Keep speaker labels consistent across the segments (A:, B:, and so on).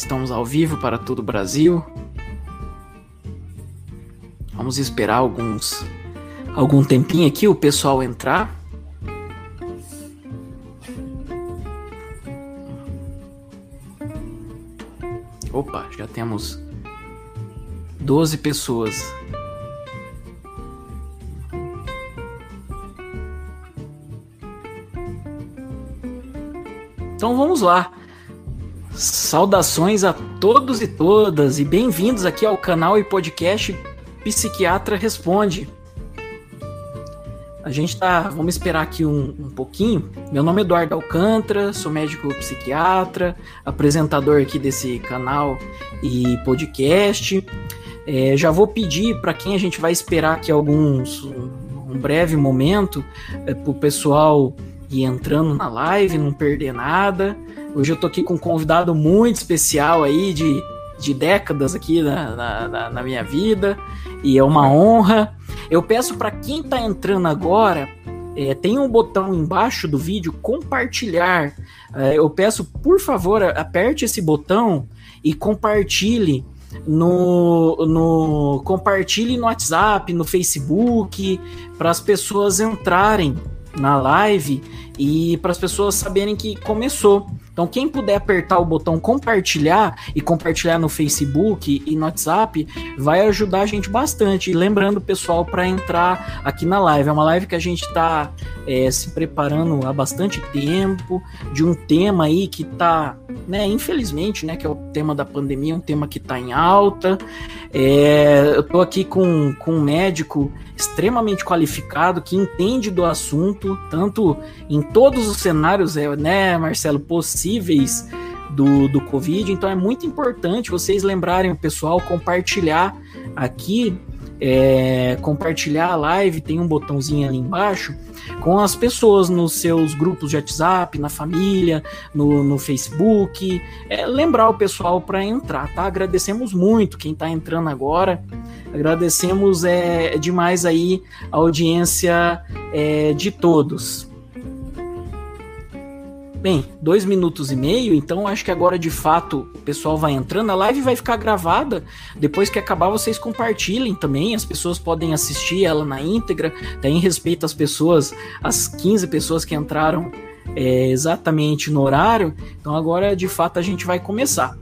A: Estamos ao vivo para todo o Brasil. Vamos esperar alguns algum tempinho aqui o pessoal entrar. Opa, já temos 12 pessoas. Então vamos lá. Saudações a todos e todas e bem-vindos aqui ao canal e podcast Psiquiatra Responde. A gente tá. Vamos esperar aqui um, um, pouquinho. Meu nome é Eduardo Alcântara, sou médico psiquiatra, apresentador aqui desse canal e podcast. É, já vou pedir para quem a gente vai esperar aqui alguns. um breve momento, é, para o pessoal ir entrando na live, não perder nada. Hoje eu tô aqui com um convidado muito especial aí, de, de décadas aqui na, na, na minha vida, e é uma honra. Eu peço para quem tá entrando agora, é, tem um botão embaixo do vídeo compartilhar. É, eu peço, por favor, aperte esse botão e compartilhe no, no compartilhe no WhatsApp, no Facebook, para as pessoas entrarem na live e para as pessoas saberem que começou. Então, quem puder apertar o botão compartilhar e compartilhar no Facebook e no WhatsApp, vai ajudar a gente bastante. E lembrando, pessoal, para entrar aqui na live. É uma live que a gente está é, se preparando há bastante tempo, de um tema aí que está, né, infelizmente, né, que é o tema da pandemia, um tema que está em alta. É, eu estou aqui com, com um médico extremamente qualificado que entende do assunto, tanto em todos os cenários, é, né, Marcelo, possíveis do, do Covid. Então é muito importante vocês lembrarem o pessoal, compartilhar aqui, é, compartilhar a live, tem um botãozinho ali embaixo, com as pessoas nos seus grupos de WhatsApp, na família, no, no Facebook. É, lembrar o pessoal para entrar, tá? Agradecemos muito quem está entrando agora. Agradecemos é, demais aí a audiência é, de todos. Bem, dois minutos e meio, então acho que agora de fato o pessoal vai entrando. A live vai ficar gravada. Depois que acabar, vocês compartilhem também. As pessoas podem assistir ela na íntegra. Tem respeito às pessoas, as 15 pessoas que entraram é, exatamente no horário. Então agora de fato a gente vai começar.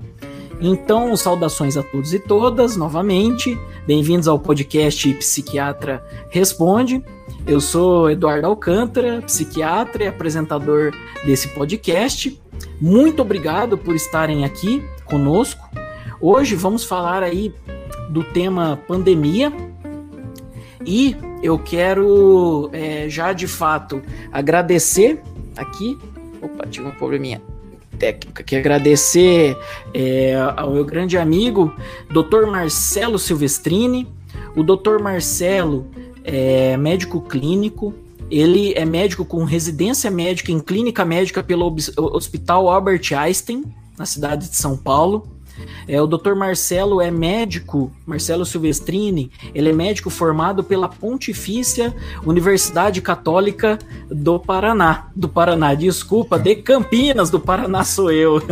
A: Então, saudações a todos e todas novamente. Bem-vindos ao podcast Psiquiatra Responde. Eu sou Eduardo Alcântara, psiquiatra e apresentador desse podcast. Muito obrigado por estarem aqui conosco. Hoje vamos falar aí do tema pandemia e eu quero é, já de fato agradecer aqui. Opa, tive um probleminha técnica, que agradecer é, ao meu grande amigo, Dr. Marcelo Silvestrini. O Dr. Marcelo é médico clínico, ele é médico com residência médica em clínica médica pelo Hospital Albert Einstein, na cidade de São Paulo. É, o Dr. Marcelo é médico, Marcelo Silvestrini, ele é médico formado pela Pontifícia Universidade Católica do Paraná. Do Paraná, desculpa, de Campinas, do Paraná sou eu.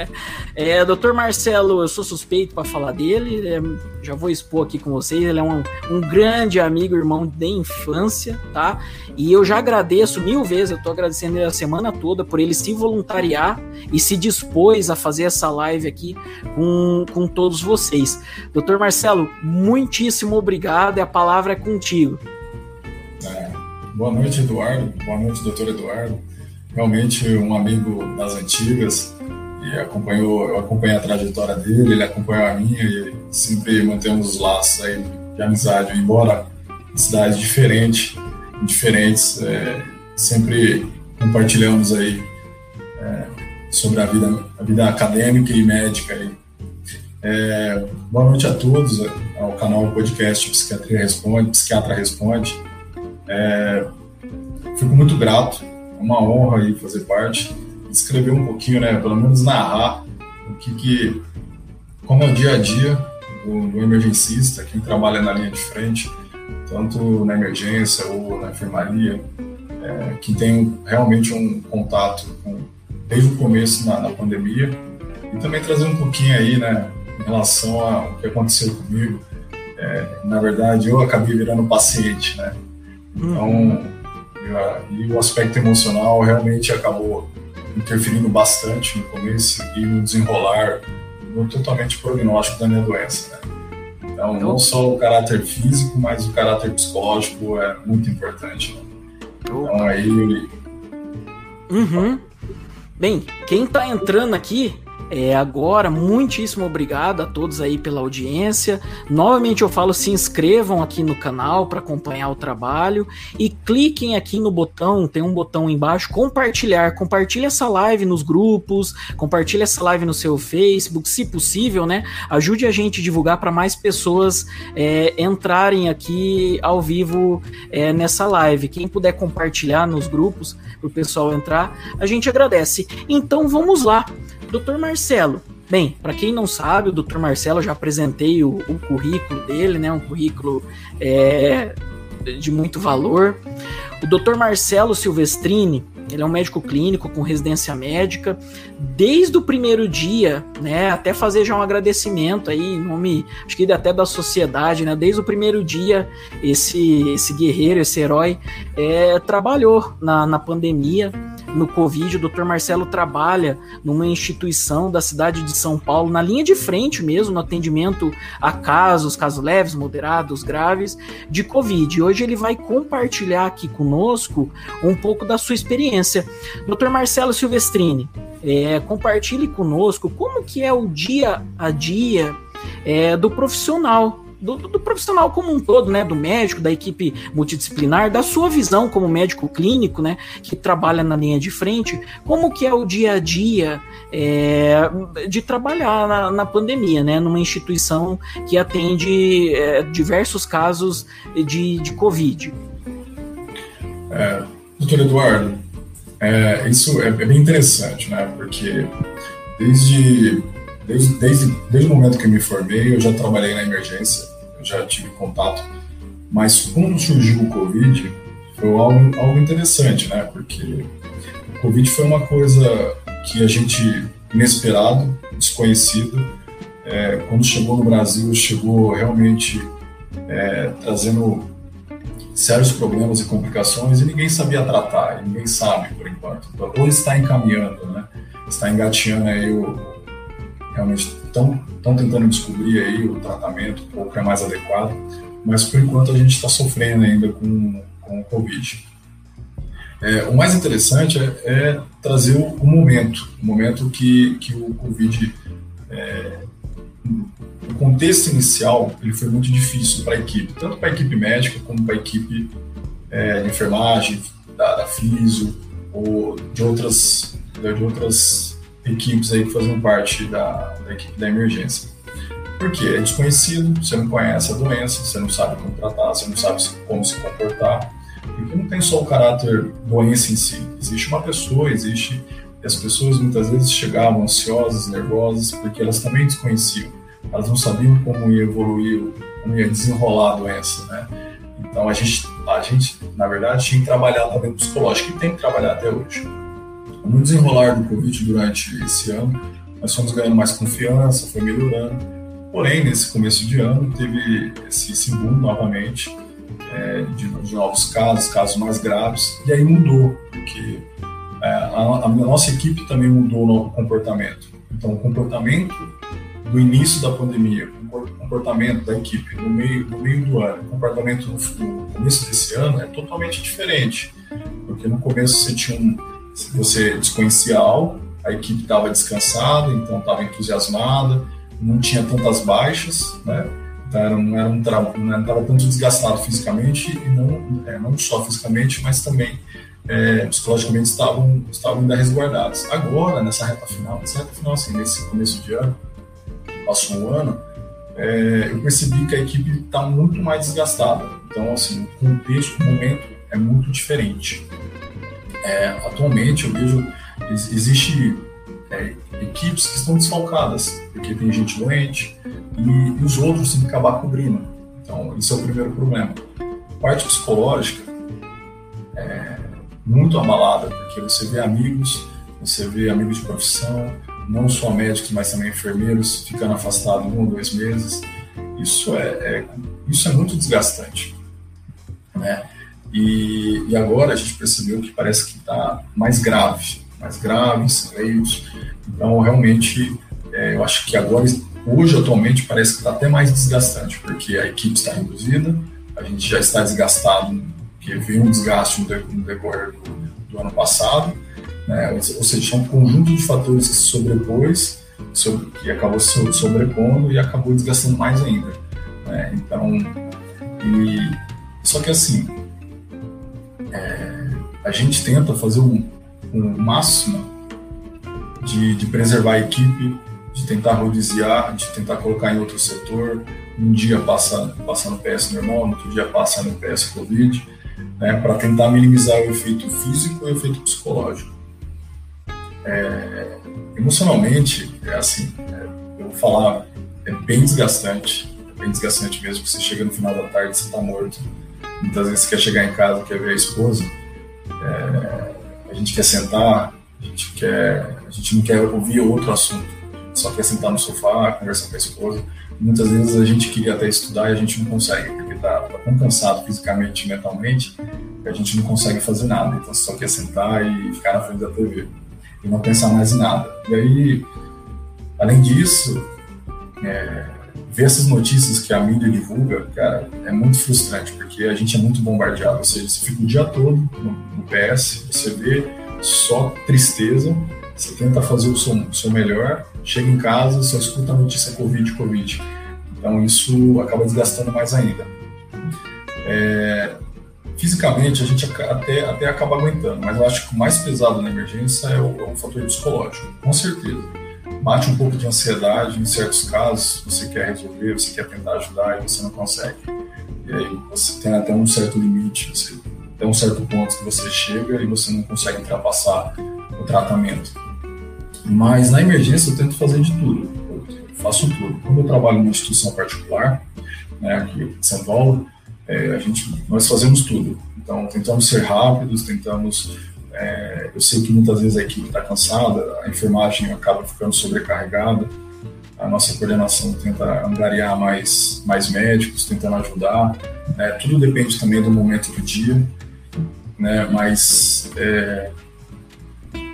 A: é, Dr. Marcelo, eu sou suspeito para falar dele, é, já vou expor aqui com vocês, ele é um, um grande amigo, irmão de infância, tá? E eu já agradeço mil vezes, eu tô agradecendo ele a semana toda por ele se voluntariar e se dispôs a fazer essa live aqui com, com todos vocês. Doutor Marcelo, muitíssimo obrigado e a palavra é contigo.
B: É, boa noite, Eduardo. Boa noite, doutor Eduardo. Realmente um amigo das antigas e acompanhou, eu acompanhei a trajetória dele, ele acompanhou a minha e sempre mantemos os laços aí de amizade, embora em cidades diferentes, diferentes, é, sempre compartilhamos aí é, sobre a vida, a vida acadêmica e médica aí. É, boa noite a todos, ao canal podcast Psiquiatria Responde, Psiquiatra Responde. É, fico muito grato, é uma honra aí fazer parte, escrever um pouquinho, né, pelo menos narrar o que, que como é o dia a dia do, do emergencista, quem trabalha na linha de frente, tanto na emergência ou na enfermaria, é, que tem realmente um contato com, desde o começo na, na pandemia e também trazer um pouquinho aí, né, em relação ao que aconteceu comigo. É, na verdade, eu acabei virando paciente, né? Então, uhum. eu, e o aspecto emocional realmente acabou interferindo bastante no começo e no desenrolar no totalmente prognóstico da minha doença, né? Então, não só o caráter físico, mas o caráter psicológico é muito importante. Né? Então, aí.
A: Uhum. Bem, quem está entrando aqui é, agora, muitíssimo obrigado a todos aí pela audiência. Novamente eu falo, se inscrevam aqui no canal para acompanhar o trabalho e cliquem aqui no botão, tem um botão embaixo, compartilhar. Compartilhe essa live nos grupos, compartilhe essa live no seu Facebook, se possível, né? Ajude a gente a divulgar para mais pessoas é, entrarem aqui ao vivo é, nessa live. Quem puder compartilhar nos grupos para o pessoal entrar, a gente agradece. Então vamos lá. Doutor Marcelo. Bem, para quem não sabe, o Dr. Marcelo já apresentei o, o currículo dele, né? Um currículo é, de muito valor. O Dr. Marcelo Silvestrini, ele é um médico clínico com residência médica. Desde o primeiro dia, né, até fazer já um agradecimento aí, nome, acho que até da sociedade, né, desde o primeiro dia, esse, esse guerreiro, esse herói, é, trabalhou na, na pandemia, no Covid. O Dr. Marcelo trabalha numa instituição da cidade de São Paulo, na linha de frente mesmo, no atendimento a casos, casos leves, moderados, graves, de Covid. Hoje ele vai compartilhar aqui conosco um pouco da sua experiência. Dr. Marcelo Silvestrini, é, compartilhe conosco como que é o dia a dia é, do profissional do, do, profissional como um todo, né, do médico, da equipe multidisciplinar, da sua visão como médico clínico, né, que trabalha na linha de frente, como que é o dia a dia é, de trabalhar na, na, pandemia, né, numa instituição que atende é, diversos casos de, de Covid.
B: É, doutor Eduardo, é, isso é, é bem interessante, né, porque desde Desde, desde, desde o momento que eu me formei, eu já trabalhei na emergência, já tive contato. Mas quando surgiu o Covid, foi algo, algo interessante, né? Porque o Covid foi uma coisa que a gente, inesperado, desconhecido, é, quando chegou no Brasil, chegou realmente é, trazendo sérios problemas e complicações e ninguém sabia tratar, ninguém sabe por enquanto. Ou está encaminhando, né? Está engateando aí o, realmente estão tentando descobrir aí o tratamento, qual que é mais adequado, mas por enquanto a gente está sofrendo ainda com, com o Covid. É, o mais interessante é, é trazer o, o, momento, o momento que, que o Covid, é, o contexto inicial, ele foi muito difícil para a equipe, tanto para a equipe médica como para a equipe é, de enfermagem, da, da FISO, ou de outras, de outras equipes aí que fazem parte da, da equipe da emergência. Porque é desconhecido, você não conhece a doença, você não sabe como tratar, você não sabe como se comportar. Porque não tem só o caráter doença em si. Existe uma pessoa, existe. E as pessoas muitas vezes chegavam ansiosas, nervosas, porque elas também desconheciam. Elas não sabiam como ia evoluir, como ia desenrolar a doença, né? Então a gente, a gente, na verdade, tinha que trabalhar também psicológico e tem que trabalhar até hoje. No desenrolar do Covid durante esse ano, nós fomos ganhando mais confiança, foi melhorando. Porém, nesse começo de ano, teve esse, esse boom novamente é, de, de, novos casos, casos mais graves, e aí mudou, porque é, a, a, nossa equipe também mudou o comportamento. Então, o comportamento do início da pandemia, o comportamento da equipe no meio, no meio do ano, o comportamento no, no começo desse ano é totalmente diferente, porque no começo você tinha um se você desconhecia algo, a equipe estava descansada, então estava entusiasmada, não tinha tantas baixas, né? Então era, não era um não estava tanto desgastado fisicamente e não é, não só fisicamente, mas também é, psicologicamente estavam estavam ainda resguardados. Agora nessa reta final, nessa reta final assim, nesse começo de ano, passou um ano, é, eu percebi que a equipe está muito mais desgastada. Então assim, o contexto, o momento é muito diferente. É, atualmente eu vejo existe é, equipes que estão desfalcadas porque tem gente doente e, e, os outros têm que acabar cobrindo. Então isso é o primeiro problema. A parte psicológica é muito abalada porque você vê amigos, você vê amigos de profissão, não só médicos, mas também enfermeiros, ficando afastados um ou dois meses. Isso é, é isso é muito desgastante. Né? E, e, agora a gente percebeu que parece que está mais grave, mais grave, leitos. Então, realmente, é, eu acho que agora, hoje, atualmente, parece que está até mais desgastante, porque a equipe está reduzida, a gente já está desgastado, porque veio um desgaste no decorrer do, do ano passado, né? ou seja, é um conjunto de fatores que se sobrepôs, sobre, que acabou se sobrepondo e acabou desgastando mais ainda. Né? Então, e, só que assim, é, a gente tenta fazer um, um máximo de, de preservar a equipe, de tentar rodiziar, de tentar colocar em outro setor. Um dia passa, passa no PS normal, no outro dia passa no PS Covid, né, para tentar minimizar o efeito físico e o efeito psicológico. É, emocionalmente, é assim, é, eu vou falar, é bem desgastante, é bem desgastante mesmo, você chega no final da tarde, você está morto. Muitas vezes quer chegar em casa, quer ver a esposa, é, a gente quer sentar, a gente, quer, a gente não quer ouvir outro assunto, só quer sentar no sofá, conversar com a esposa. Muitas vezes a gente queria até estudar e a gente não consegue, porque está tá tão cansado fisicamente e mentalmente que a gente não consegue fazer nada. Então só quer sentar e ficar na frente da TV e não pensar mais em nada. E aí, além disso, é, ver essas notícias que a mídia divulga, cara, é muito frustrante, porque a gente é muito bombardeado. Ou seja, você fica o dia todo no, no PS, você vê só tristeza, você tenta fazer o seu, o seu melhor, chega em casa, só escuta a notícia Covid, Covid. Então isso acaba desgastando mais ainda. É, fisicamente a gente até, até acaba aguentando, mas eu acho que o mais pesado na emergência é o, é o fator psicológico, com certeza. Bate um pouco de ansiedade em certos casos, você quer resolver, você quer tentar ajudar e você não consegue. E aí você tem até um certo limite, você tem um certo ponto que você chega e você não consegue ultrapassar o tratamento. Mas na emergência eu tento fazer de tudo, eu faço tudo. Quando eu trabalho numa instituição particular, né, aqui em São Paulo, é, a gente, nós fazemos tudo. Então tentamos ser rápidos, tentamos. É, eu sei que muitas vezes a equipe está cansada, a enfermagem acaba ficando sobrecarregada, a nossa coordenação tenta angariar mais, mais médicos, tentando ajudar. Né, tudo depende também do momento do dia, né, mas é,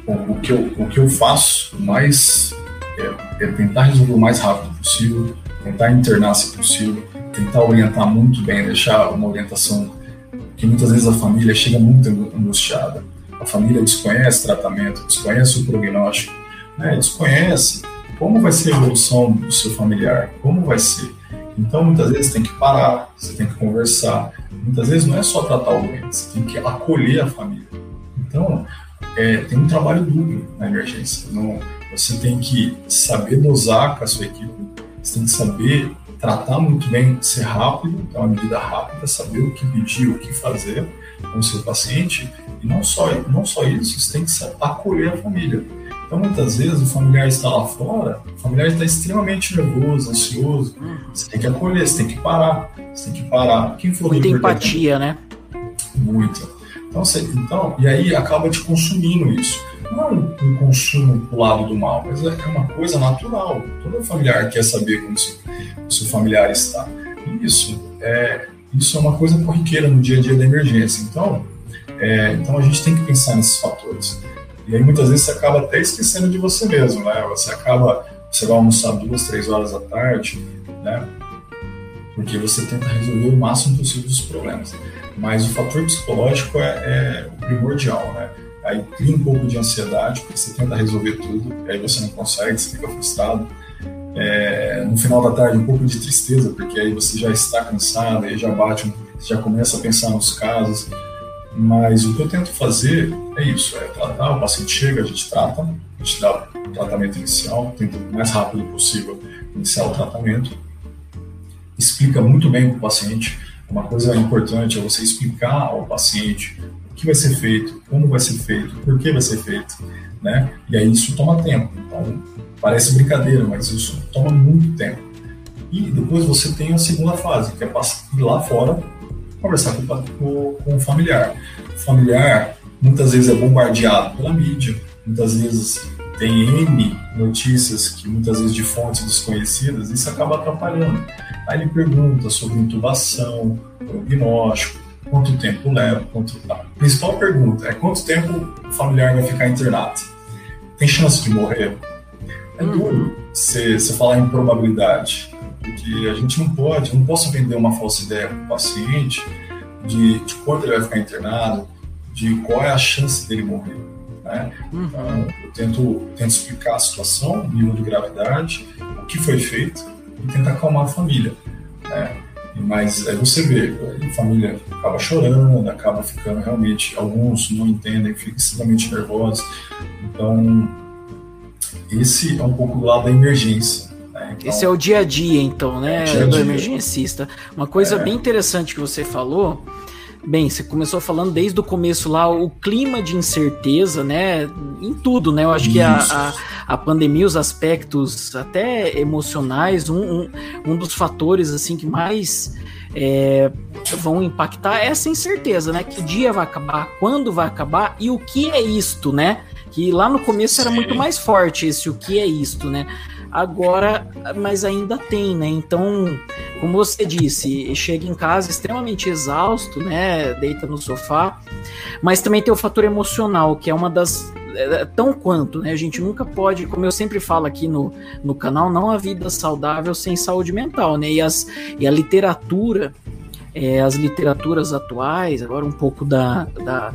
B: o, que eu, o que eu faço mais é, é, tentar resolver o mais rápido possível, tentar internar se possível, tentar orientar muito bem, deixar uma orientação que muitas vezes a família chega muito angustiada. A família desconhece tratamento, desconhece o prognóstico, né? desconhece como vai ser a evolução do seu familiar, como vai ser. Então, muitas vezes tem que parar, você tem que conversar. Muitas vezes não é só tratar o doente, você tem que acolher a família. Então, é, tem um trabalho duplo na emergência. Não, você tem que saber dosar com a sua equipe, você tem que saber tratar muito bem, ser rápido, ter uma medida rápida, saber o que pedir, o que fazer com o seu paciente. Não só, não só isso, você tem que acolher a família. Então, muitas vezes, o familiar está lá fora, o familiar está extremamente nervoso, ansioso. Você tem que acolher, você tem que parar. Você tem que parar.
A: Quem for Muita empatia, né?
B: Muita. Então, você, então, e aí acaba te consumindo isso. Não é um, um consumo pro lado do mal, mas é, é uma coisa natural. Todo familiar quer saber como seu, o seu familiar está. E isso é, isso é uma coisa corriqueira no dia a dia da emergência. Então, é, então a gente tem que pensar nesses fatores. E aí muitas vezes você acaba até esquecendo de você mesmo, né? Você acaba, você vai almoçar duas, três horas da tarde, né? Porque você tenta resolver o máximo possível dos problemas mas o fator psicológico é, é o primordial, né? Aí cria um pouco de ansiedade, porque você tenta resolver tudo, aí você não consegue, você fica frustrado. É, no final da tarde, um pouco de tristeza, porque aí você já está cansado, aí já bate, já começa a pensar nos casos. Mas o que eu tento fazer é isso: é tratar, o paciente chega, a gente trata, a gente dá o tratamento inicial, tenta o mais rápido possível iniciar o tratamento, explica muito bem para o paciente uma coisa importante é você explicar ao paciente o que vai ser feito, como vai ser feito, por que vai ser feito, né? E aí isso toma tempo. Então, parece brincadeira, mas isso toma muito tempo. E depois você tem a segunda fase, que é ir lá fora conversar com, com, com o familiar. O familiar muitas vezes é bombardeado pela mídia, muitas vezes tem N notícias que muitas vezes de fontes desconhecidas, isso acaba atrapalhando. Aí ele pergunta sobre intubação, prognóstico, quanto tempo leva, quanto... A principal pergunta é quanto tempo o familiar vai ficar internado? Tem chance de morrer? É duro você falar em probabilidade, porque a gente não pode, não posso vender uma falsa ideia para o paciente de, de quanto ele vai ficar internado, de qual é a chance dele morrer. Né? Uhum. Então, eu tento, tento explicar a situação, o nível de gravidade, o que foi feito e tentar acalmar a família. Né? Mas aí você vê, a família acaba chorando, acaba ficando realmente, alguns não entendem, ficam extremamente nervosos. Então, esse é um pouco do lado da emergência.
A: Então, esse é o dia a dia, então, né, dia -dia. do emergencista. Uma coisa é... bem interessante que você falou Bem, você começou falando desde o começo lá o clima de incerteza, né? Em tudo, né? Eu acho Isso. que a, a, a, pandemia, os aspectos até emocionais, um, um, um dos fatores assim que mais é, vão impactar é essa incerteza, né? Que dia vai acabar, quando vai acabar e o que é isto, né? Que lá no começo era muito mais forte esse o que é isto, né? Agora, mas ainda tem, né? Então, como você disse, chega em casa extremamente exausto, né? Deita no sofá, mas também tem o fator emocional, que é uma das é, é, tão quanto, né? A gente nunca pode, como eu sempre falo aqui no, no canal, não há vida saudável sem saúde mental, né? E, as, e a literatura é, as literaturas atuais, agora um pouco da, da,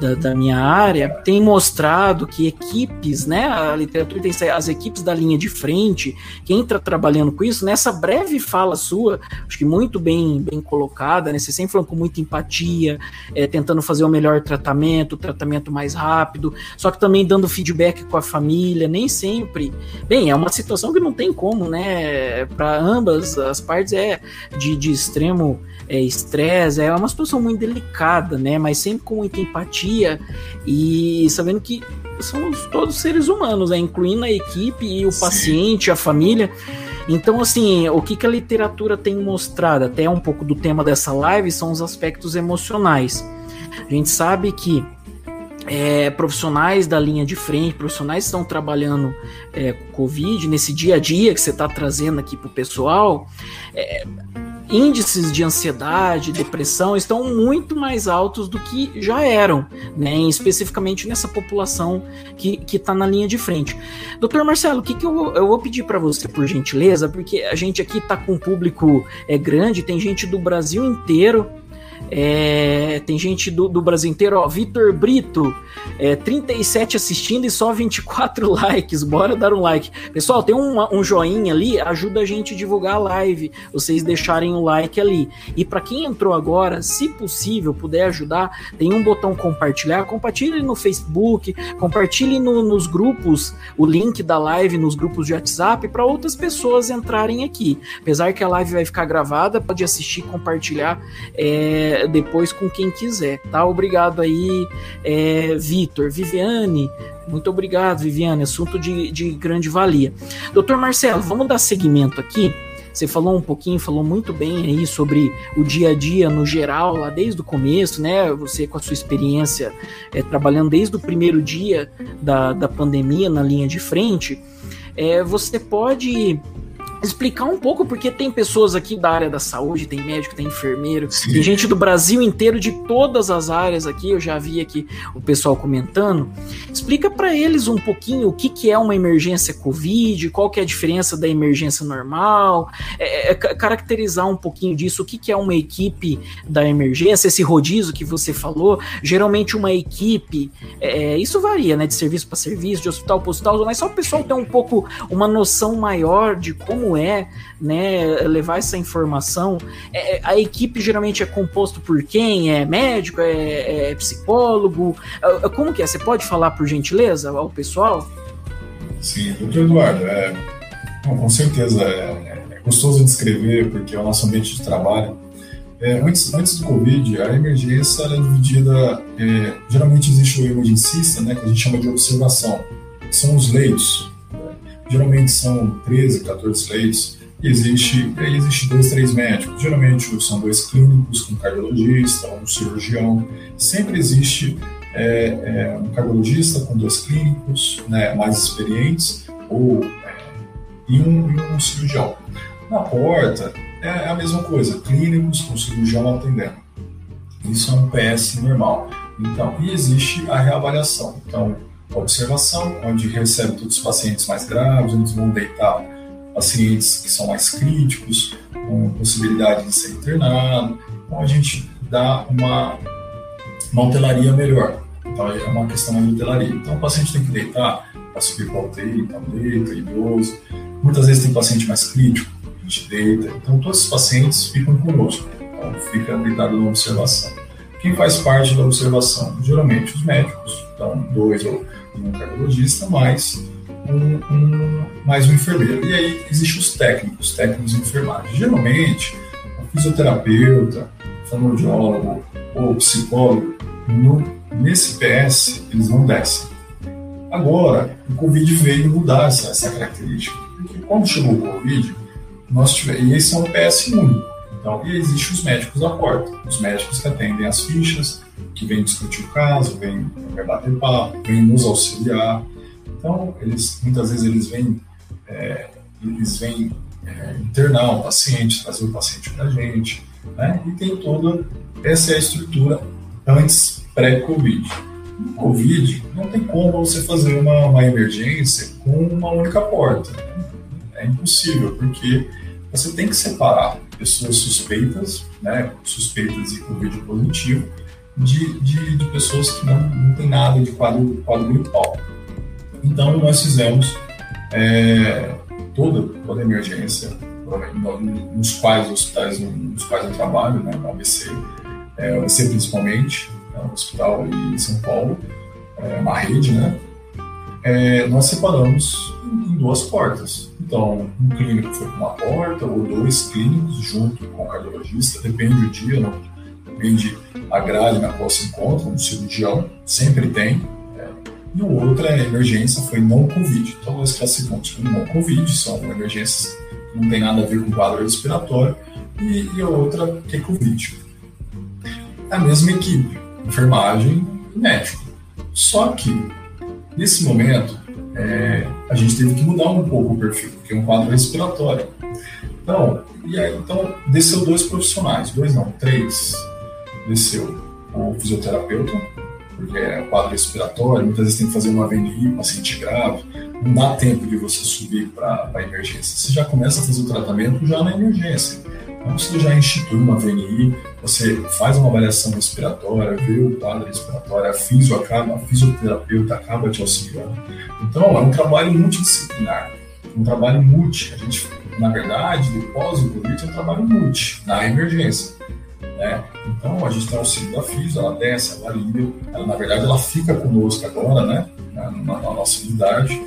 A: da, da, minha área, tem mostrado que equipes, né, a literatura tem as equipes da linha de frente, quem está trabalhando com isso, nessa breve fala sua, acho que muito bem, bem colocada, né, você sempre falando com muita empatia, é, tentando fazer o melhor tratamento, o tratamento mais rápido, só que também dando feedback com a família, nem sempre, bem, é uma situação que não tem como, né, para ambas as partes é de, de extremo é, estresse, é, é uma situação muito delicada, né? Mas sempre com muita empatia e sabendo que somos todos seres humanos, né? incluindo a equipe e o Sim. paciente, a família. Então, assim, o que, que a literatura tem mostrado, até um pouco do tema dessa live, são os aspectos emocionais. A gente sabe que é, profissionais da linha de frente, profissionais que estão trabalhando é, com Covid, nesse dia a dia que você está trazendo aqui para o pessoal, é, índices de ansiedade, depressão estão muito mais altos do que já eram, né? Especificamente nessa população que está na linha de frente. Doutor Marcelo, o que, que eu, eu vou pedir para você, por gentileza, porque a gente aqui está com um público é, grande, tem gente do Brasil inteiro é, tem gente do, do, Brasil inteiro, ó. Vitor Brito, é, 37 assistindo e só 24 likes. Bora dar um like. Pessoal, tem um, um joinha ali, ajuda a gente a divulgar a live. Vocês deixarem o like ali. E para quem entrou agora, se possível, puder ajudar, tem um botão compartilhar. Compartilhe no Facebook, compartilhe no, nos grupos o link da live nos grupos de WhatsApp para outras pessoas entrarem aqui. Apesar que a live vai ficar gravada, pode assistir, compartilhar. É, depois com quem quiser, tá? Obrigado aí, é, Vitor, Viviane. Muito obrigado, Viviane. Assunto de, de grande valia. Doutor Marcelo, vamos dar seguimento aqui. Você falou um pouquinho, falou muito bem aí sobre o dia a dia no geral, lá desde o começo, né? Você com a sua experiência é, trabalhando desde o primeiro dia da, da pandemia na linha de frente. É, você pode explicar um pouco, porque tem pessoas aqui da área da saúde, tem médico, tem enfermeiro, Sim. tem gente do Brasil inteiro, de todas as áreas aqui, eu já vi aqui o pessoal comentando. Explica para eles um pouquinho o que, que é uma emergência Covid, qual que é a diferença da emergência normal, é, é, caracterizar um pouquinho disso, o que, que é uma equipe da emergência, esse rodízio que você falou, geralmente uma equipe, é, isso varia, né, de serviço para serviço, de hospital para hospital, mas só o pessoal ter um pouco uma noção maior de como é, né, levar essa informação. É, é, a equipe geralmente é composto por quem? É médico? É, é psicólogo? É, é, como que é? Você pode falar por gentileza ao pessoal?
B: Sim, doutor Eduardo, é, bom, com certeza é, é, gostoso de escrever porque é o nosso ambiente de trabalho. É, antes, antes do Covid, a emergência era dividida. É, geralmente existe o emergencista, né, que a gente chama de observação, são os leitos geralmente são 13, 14 leitos, e existe, e aí existe dois, três médicos. Geralmente são dois clínicos, um cardiologista, um cirurgião. Sempre existe é, é um cardiologista com dois clínicos né, mais experientes ou, é, e, um, e um cirurgião. Na porta é a mesma coisa, clínicos com cirurgião atendendo. Isso é um PS normal. Então, e existe a reavaliação. Então, observação, onde recebe todos os pacientes mais graves, onde vão deitar pacientes que são mais críticos, com possibilidade de ser internado. Então, a gente dá uma, uma hotelaria melhor. Então, é uma questão de hotelaria. Então, o paciente tem que deitar para subir para UTI, deita, idoso. Muitas vezes tem paciente mais crítico, a gente deita. Então, todos os pacientes ficam conosco. Então, fica deitado na observação. Quem faz parte da observação? Geralmente os médicos, então dois ou um cardiologista, mais um, um, mais um enfermeiro. E aí existem os técnicos, técnicos de enfermagem. Geralmente, o fisioterapeuta, fonoaudiólogo ou psicólogo, no, nesse PS, eles não descem. Agora, o Covid veio mudar essa, essa característica. Porque quando chegou o Covid, nós tivemos, e esse é um PS único. Então, e existem os médicos da porta, os médicos que atendem as fichas, que vêm discutir o caso, vêm bater papo, vêm nos auxiliar. Então, eles, muitas vezes eles vêm, é, eles vêm é, internar o paciente, trazer o paciente para a gente, né? E tem toda, essa é a estrutura antes pré-Covid. No Covid, não tem como você fazer uma, uma emergência com uma única porta. É impossível, porque você tem que separar pessoas suspeitas, né, suspeitas de Covid positivo, de, de, de, pessoas que não, não tem nada de quadro, quadro gripal. Então, nós fizemos é, toda, toda a emergência, nos quais hospitais nos quais eu trabalho, né, no ABC, é, ABC principalmente, é um hospital em São Paulo, é uma rede, né, é, nós separamos em duas portas. Então, um clínico foi com uma porta, ou dois clínicos junto com o cardiologista, depende do dia, não, depende a grade na qual se encontra, um cirurgião sempre tem. É, e o outro é emergência, foi não Covid. Então, nós classificamos como não Covid, são emergências que não tem nada a ver com quadro respiratório, e, e a outra que é Covid. A mesma equipe, enfermagem e médico. Só que, nesse momento, é, a gente teve que mudar um pouco o perfil, porque é um quadro respiratório. Então, e aí, então desceu dois profissionais, dois não, três. Desceu o fisioterapeuta, porque é quadro respiratório, muitas vezes tem que fazer uma VNI, paciente grave, não dá tempo de você subir para a emergência. Você já começa a fazer o tratamento já na emergência. Então, você já institui uma VNI, você faz uma avaliação respiratória, vê o quadro respiratório, a, fisio acaba, a fisioterapeuta acaba te auxiliando. Então, é um trabalho multidisciplinar, um trabalho multi. A gente, na verdade, depois do Covid, é um trabalho multi, na emergência. Né? Então, a gente o auxílio da fisio, ela desce, avalia, ela, na verdade, ela fica conosco agora, né? na, na, nossa unidade,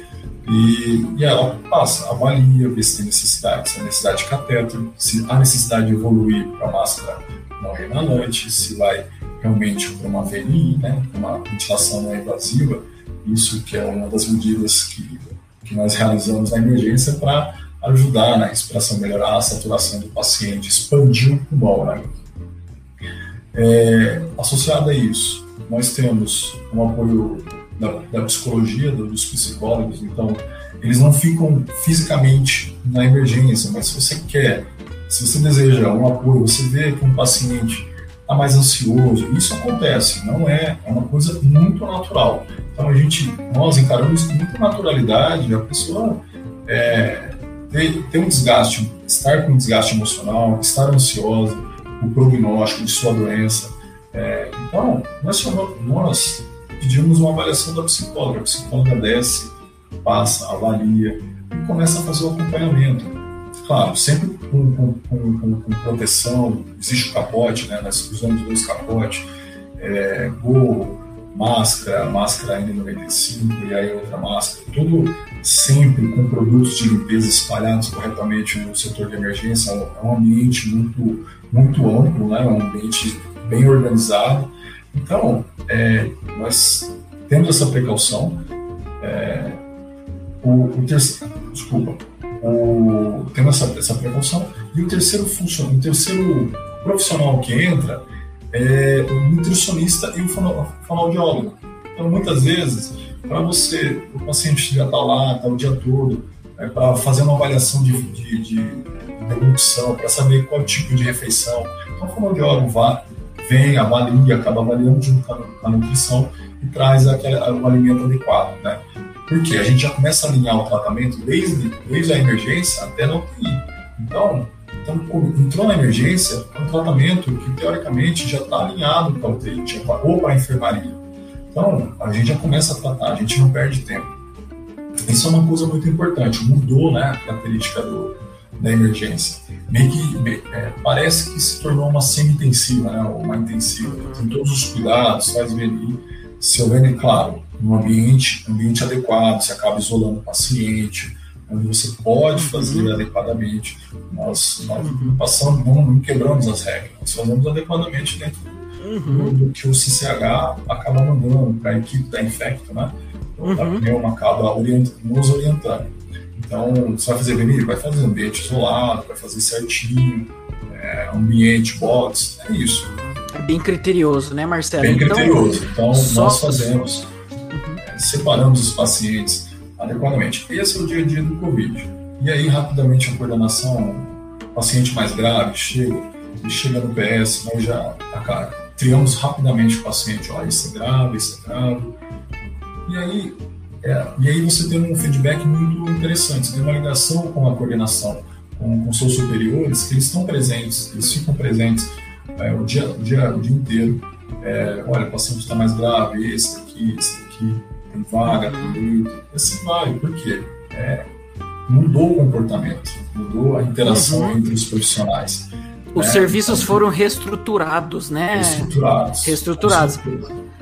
B: e, e, ela passa, avalia, vê se tem necessidade, se há necessidade de catéter, se há necessidade de evoluir para máscara não inalante, se vai realmente para uma VNI, né, uma ventilação não invasiva, isso que é uma das medidas que, que nós realizamos na emergência para ajudar na respiração, melhorar a saturação do paciente, expandir o pulmão. Né? É, associado a isso, nós temos um apoio da, da psicologia, dos psicólogos, então eles não ficam fisicamente na emergência, mas se você quer, se você deseja um apoio, você vê que um paciente está mais ansioso, isso acontece, não é, é uma coisa muito natural. Então a gente, nós encaramos com muita naturalidade, a pessoa é, ter, ter um desgaste, estar com um desgaste emocional, estar ansiosa, o prognóstico de sua doença. É, então, nós, nós pedimos uma avaliação da psicóloga. A psicóloga desce, passa, avalia e começa a fazer o acompanhamento. Claro, sempre com, com, com, com proteção, existe o capote, né? nós usamos dois capotes, é, gorro, máscara, máscara N95 e aí outra máscara, tudo sempre com produtos de limpeza espalhados corretamente no setor de emergência. É um ambiente muito, muito amplo, né? um ambiente bem organizado então, é, nós temos essa precaução. É, o, o terceiro, desculpa, o, temos essa, essa precaução. E o terceiro funcionário, o terceiro profissional que entra é o nutricionista e o fonoaudiólogo. Então, muitas vezes, para você, o paciente já está lá, está o dia todo, é, para fazer uma avaliação de, de, de para saber qual tipo de refeição. Então, o fonoaudiólogo vai, vem, avalia, acaba avaliando junto com a, nutrição e traz aquele, o alimento adequado, né? Porque a gente já começa a alinhar o tratamento desde, desde a emergência até na UTI. Então, então, entrou na emergência, é um tratamento que teoricamente já está alinhado para a UTI ou para a enfermaria. Então, a gente já começa a tratar, a gente não perde tempo. Isso é uma coisa muito importante, mudou né, a característica do, da emergência. Meio que é, parece que se tornou uma semi-intensiva, né, ou uma intensiva. Tem todos os cuidados, faz VNI. Se houver, claro, no ambiente, ambiente adequado, você acaba isolando o paciente, onde você pode fazer uhum. adequadamente. Nós, nós uhum. passamos, não, não, quebramos as regras, nós fazemos adequadamente dentro uhum. do, que o CCH acaba mandando para a equipe da Infecto, né? Uhum. A pneuma acaba orient, nos orientando. Então, você vai fazer venir, vai fazer ambiente isolado, vai fazer certinho, é, ambiente, box, é isso.
A: É bem criterioso, né, Marcelo?
B: Bem então, criterioso. Então, só... nós fazemos, uhum. é, separamos os pacientes adequadamente. Esse é o dia a dia do Covid. E aí, rapidamente, a coordenação, paciente mais grave, chega, e chega no PS, nós já cara, triamos rapidamente o paciente, olha, isso é grave, isso é grave. E aí, é, e aí você tem um feedback muito interessante, você tem uma ligação com a coordenação, com, com seus superiores, que eles estão presentes, eles ficam presentes é, o, dia, o, dia, o dia inteiro. É, olha, o paciente está mais grave, esse aqui, esse aqui tem vaga, tem leito, e assim vai. Por quê? É, mudou o comportamento, mudou a interação uhum. entre os profissionais.
A: Os né? serviços então, foram reestruturados, né?
B: Reestruturados.
A: Reestruturados.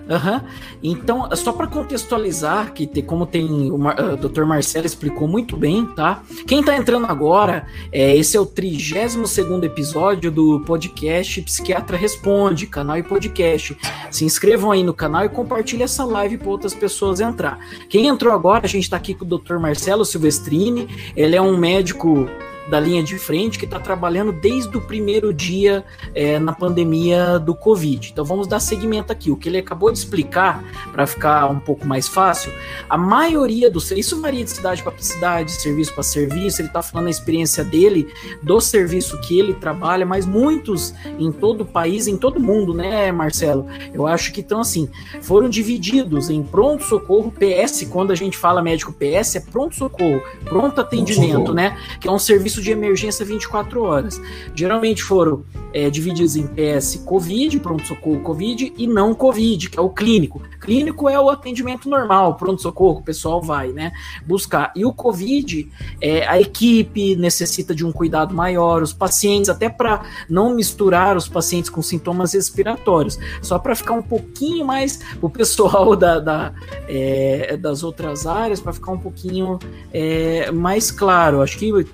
A: Uhum. Então, só para contextualizar, que te, como tem o, Mar, uh, Dr. Marcelo explicou muito bem, tá? Quem está entrando agora, é, esse é o 32 segundo episódio do podcast Psiquiatra Responde, canal e podcast. Se inscrevam aí no canal e compartilhem essa live para outras pessoas entrar. Quem entrou agora, a gente está aqui com o Dr. Marcelo Silvestrini, ele é um médico da linha de frente que está trabalhando desde o primeiro dia é, na pandemia do Covid. Então vamos dar segmento aqui. O que ele acabou de explicar, para ficar um pouco mais fácil, a maioria dos. Isso varia de cidade para cidade, serviço para serviço, ele está falando a experiência dele, do serviço que ele trabalha, mas muitos em todo o país, em todo mundo, né, Marcelo? Eu acho que então assim, foram divididos em pronto-socorro, PS, quando a gente fala médico PS, é pronto-socorro, pronto atendimento, né? Que é um serviço serviço de emergência 24 horas. Geralmente foram é, divididos em PS Covid, pronto-socorro Covid, e não Covid, que é o clínico. Clínico é o atendimento normal, pronto-socorro, o pessoal vai né, buscar. E o Covid, é, a equipe necessita de um cuidado maior, os pacientes, até para não misturar os pacientes com sintomas respiratórios, só para ficar um pouquinho mais o pessoal da, da é, das outras áreas, para ficar um pouquinho é, mais claro. Acho que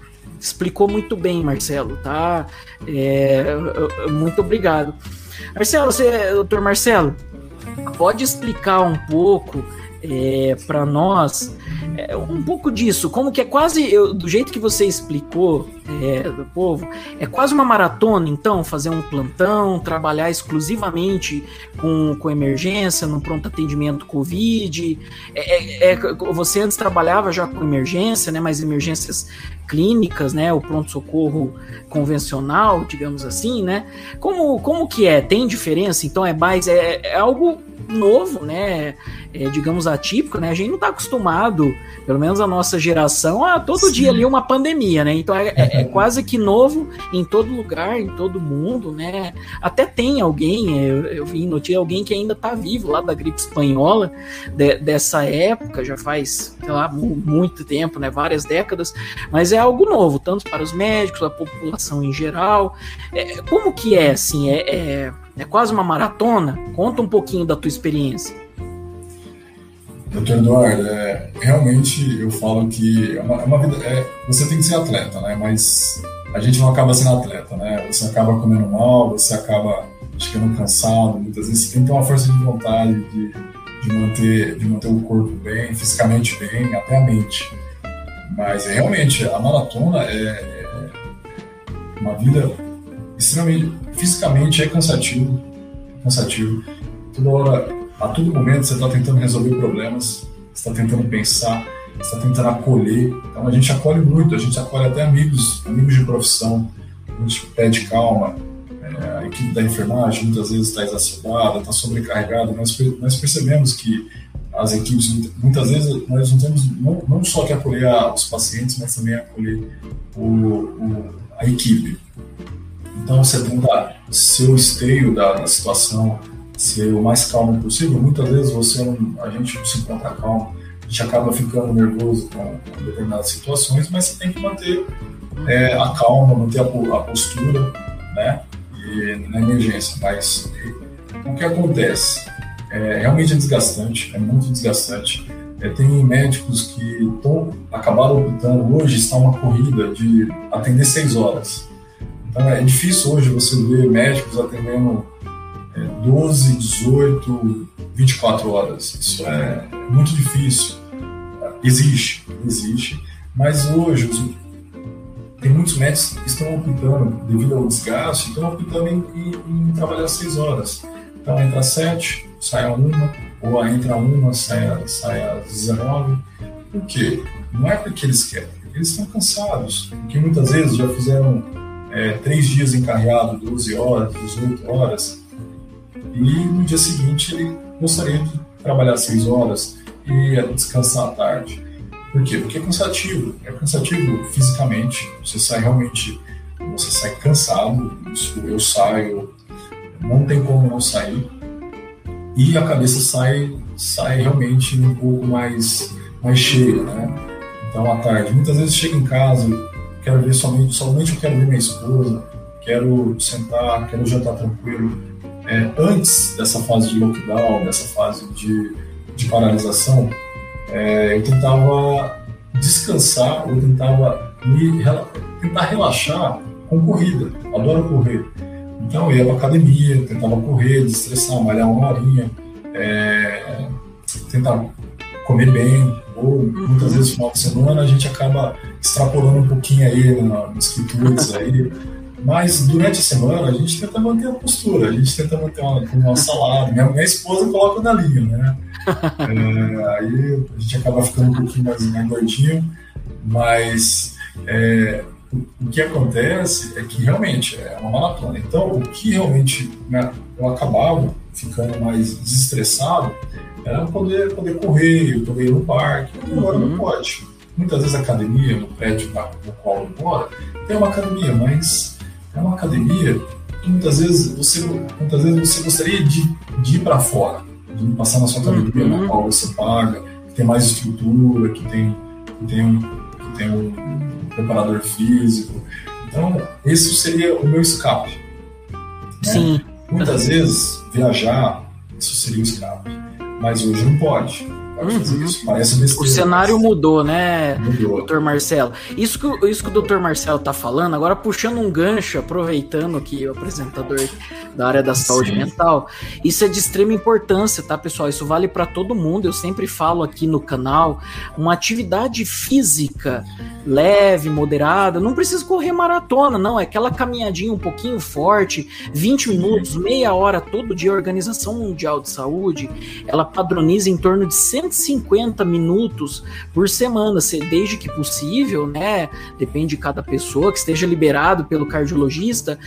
A: explicou muito bem, Marcelo, tá? É, muito obrigado. Marcelo, você, doutor Marcelo, pode explicar um pouco é, para nós é, um pouco disso, como que é quase, eu, do jeito que você explicou é, do povo, é quase uma maratona, então, fazer um plantão, trabalhar exclusivamente com, com emergência, no pronto atendimento Covid. É, é, é você antes trabalhava já com emergência, né, mas emergências clínicas, né, o pronto-socorro convencional, digamos assim, né? Como, como que é? Tem diferença? Então é mais, é, é algo novo, né? É, digamos atípico, né? A gente não está acostumado, pelo menos a nossa geração, a todo Sim. dia ali uma pandemia, né? Então é, é, é, quase que novo em todo lugar, em todo mundo, né? Até tem alguém, eu, eu vi notícia alguém que ainda está vivo lá da gripe espanhola de, dessa época, já faz, sei lá, muito tempo, né? Várias décadas, mas é algo novo, tanto para os médicos, a população em geral. É, como que é, assim, é, é, é, quase uma maratona? Conta um pouquinho da tua experiência.
B: Doutor Eduardo, é, realmente eu falo que é uma, é uma vida, é, você tem que ser atleta, né? Mas a gente não acaba sendo atleta, né? Você acaba comendo mal, você acaba ficando cansado, muitas vezes você tem que ter uma força de vontade de, de, manter, de manter o corpo bem, fisicamente bem, até a mente. Mas realmente, a maratona é, é uma vida extremamente. fisicamente é cansativo, cansativo. Toda hora, a todo momento, você está tentando resolver problemas, está tentando pensar, está tentando acolher. Então a gente acolhe muito, a gente acolhe até amigos, amigos de profissão. A gente pede calma. É, a equipe da enfermagem muitas vezes está exacerbada, está sobrecarregada. Nós, nós percebemos que as equipes, muitas vezes, nós não temos não, não só que acolher os pacientes, mas também acolher o, o, a equipe. Então, você tenta ser o esteio da, da, situação, ser o mais calmo possível. Muitas vezes você não, a gente não se encontra calmo, a gente acaba ficando nervoso com, com determinadas situações, mas você tem que manter é, a calma, manter a, a postura, né? E, na emergência. Mas o que acontece? É, realmente é desgastante, é muito desgastante. É, tem médicos que tão, acabaram optando, hoje está uma corrida de atender seis horas. Então é difícil hoje você ver médicos atendendo é, 12, 18, 24 horas. Isso é muito difícil. Existe, existe. Mas hoje tem muitos médicos que estão optando, devido ao desgaste, estão optando em, em, trabalhar seis horas. Então entra sete, sai a uma, ou entra uma, sai, sai às 19. Por quê? Não é porque eles querem, porque eles estão cansados. Porque muitas vezes já fizeram é, três dias encarreado, 12 horas, 18 horas, e no dia seguinte ele gostaria de trabalhar seis horas e descansar à tarde. Por quê? Porque é cansativo. É cansativo fisicamente. Você sai realmente, você sai cansado. Isso eu saio, não tem como não sair e a cabeça sai sai realmente um pouco mais mais cheia, né? Então à tarde, muitas vezes chego em casa, quero ver somente somente eu quero ver minha esposa, quero sentar, quero jantar tranquilo. É, antes dessa fase de lockdown, dessa fase de, de paralisação, é, eu tentava descansar, eu tentava me tentar relaxar com corrida. Adoro correr. Então eu ia para academia, tentava correr, desestressar, malhar uma horinha, é, comer bem, ou muitas vezes no final de semana a gente acaba extrapolando um pouquinho aí nos quitutes aí. Mas durante a semana a gente tenta manter a postura, a gente tenta manter uma, uma salada. Minha, minha esposa coloca na linha, né? É, aí a gente acaba ficando um pouquinho mais, mais gordinho, mas é, o que acontece é que realmente é uma maratona. Então, o que realmente né, eu acabava ficando mais desestressado era poder, poder correr, poder ir no parque. Agora uhum. não pode. Muitas vezes a academia, no prédio no qual eu moro, tem uma academia, mas é uma academia que muitas vezes você, muitas vezes você gostaria de, de ir para fora, de passar na sua academia uhum. na qual você paga, que tem mais estrutura, que tem, que tem, um, que tem um preparador físico. Então, esse seria o meu escape. Né?
A: Sim.
B: Muitas vezes, viajar, isso seria o escape. Mas hoje não pode
A: uhum. Parece besteira. O cenário mas... mudou, né, mudou. doutor Marcelo? Isso que, isso que o doutor Marcelo tá falando, agora puxando um gancho, aproveitando que o apresentador da área da saúde Sim. mental, isso é de extrema importância, tá, pessoal? Isso vale para todo mundo. Eu sempre falo aqui no canal, uma atividade física leve, moderada, não precisa correr maratona, não, é aquela caminhadinha um pouquinho forte, 20 minutos, meia hora todo dia. A Organização Mundial de Saúde, ela padroniza em torno de 100 150 minutos por semana, desde que possível, né? Depende de cada pessoa, que esteja liberado pelo cardiologista.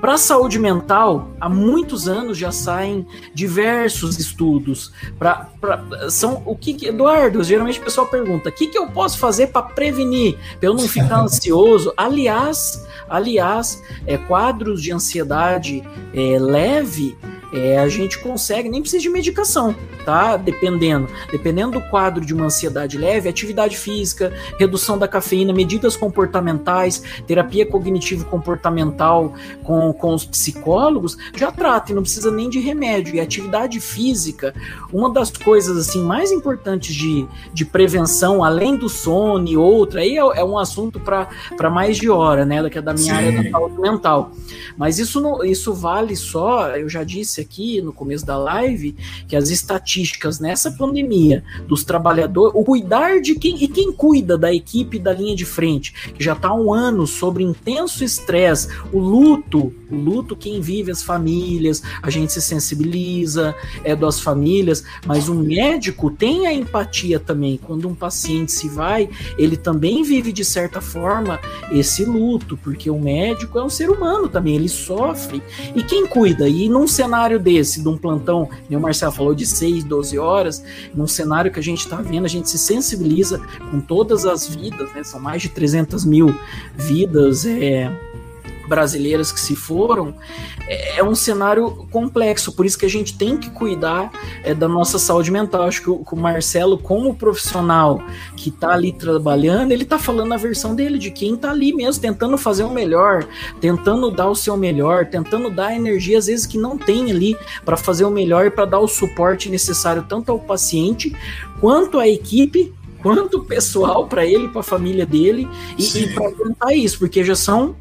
A: Para a saúde mental, há muitos anos já saem diversos estudos. Pra, pra, são o que, Eduardo, geralmente o pessoal pergunta: o que, que eu posso fazer para prevenir, para eu não ficar ansioso? Aliás, aliás, é, quadros de ansiedade é, leve é, a gente consegue, nem precisa de medicação, tá? Dependendo. Dependendo do quadro de uma ansiedade leve, atividade física, redução da cafeína, medidas comportamentais, terapia cognitivo-comportamental com, com os psicólogos, já trata e não precisa nem de remédio. E atividade física, uma das coisas assim mais importantes de, de prevenção, além do sono e outra, aí é, é um assunto para mais de hora, né? Que é da minha Sim. área da saúde mental. Mas isso, não, isso vale só, eu já disse aqui no começo da live que as estatísticas nessa pandemia dos trabalhadores, o cuidar de quem e quem cuida da equipe da linha de frente, que já está um ano sobre intenso estresse, o luto, o luto quem vive as famílias, a gente se sensibiliza, é das famílias, mas o médico tem a empatia também quando um paciente se vai, ele também vive de certa forma esse luto, porque o médico é um ser humano também, ele sofre. E quem cuida? E num cenário desse, de um plantão, o Marcelo falou de 6, 12 horas, num cenário que a gente está vendo, a gente se sensibiliza com todas as vidas, né? São mais de 300 mil vidas, é, brasileiras que se foram, é, é um cenário complexo, por isso que a gente tem que cuidar é, da nossa saúde mental. Acho que o, que o Marcelo, como profissional que está ali trabalhando, ele está falando a versão dele, de quem está ali mesmo, tentando fazer o melhor, tentando dar o seu melhor, tentando dar energia, às vezes, que não tem ali para fazer o melhor e para dar o suporte necessário tanto ao paciente quanto à equipe quanto pessoal para ele, para a família dele e, e para aguentar isso, porque já são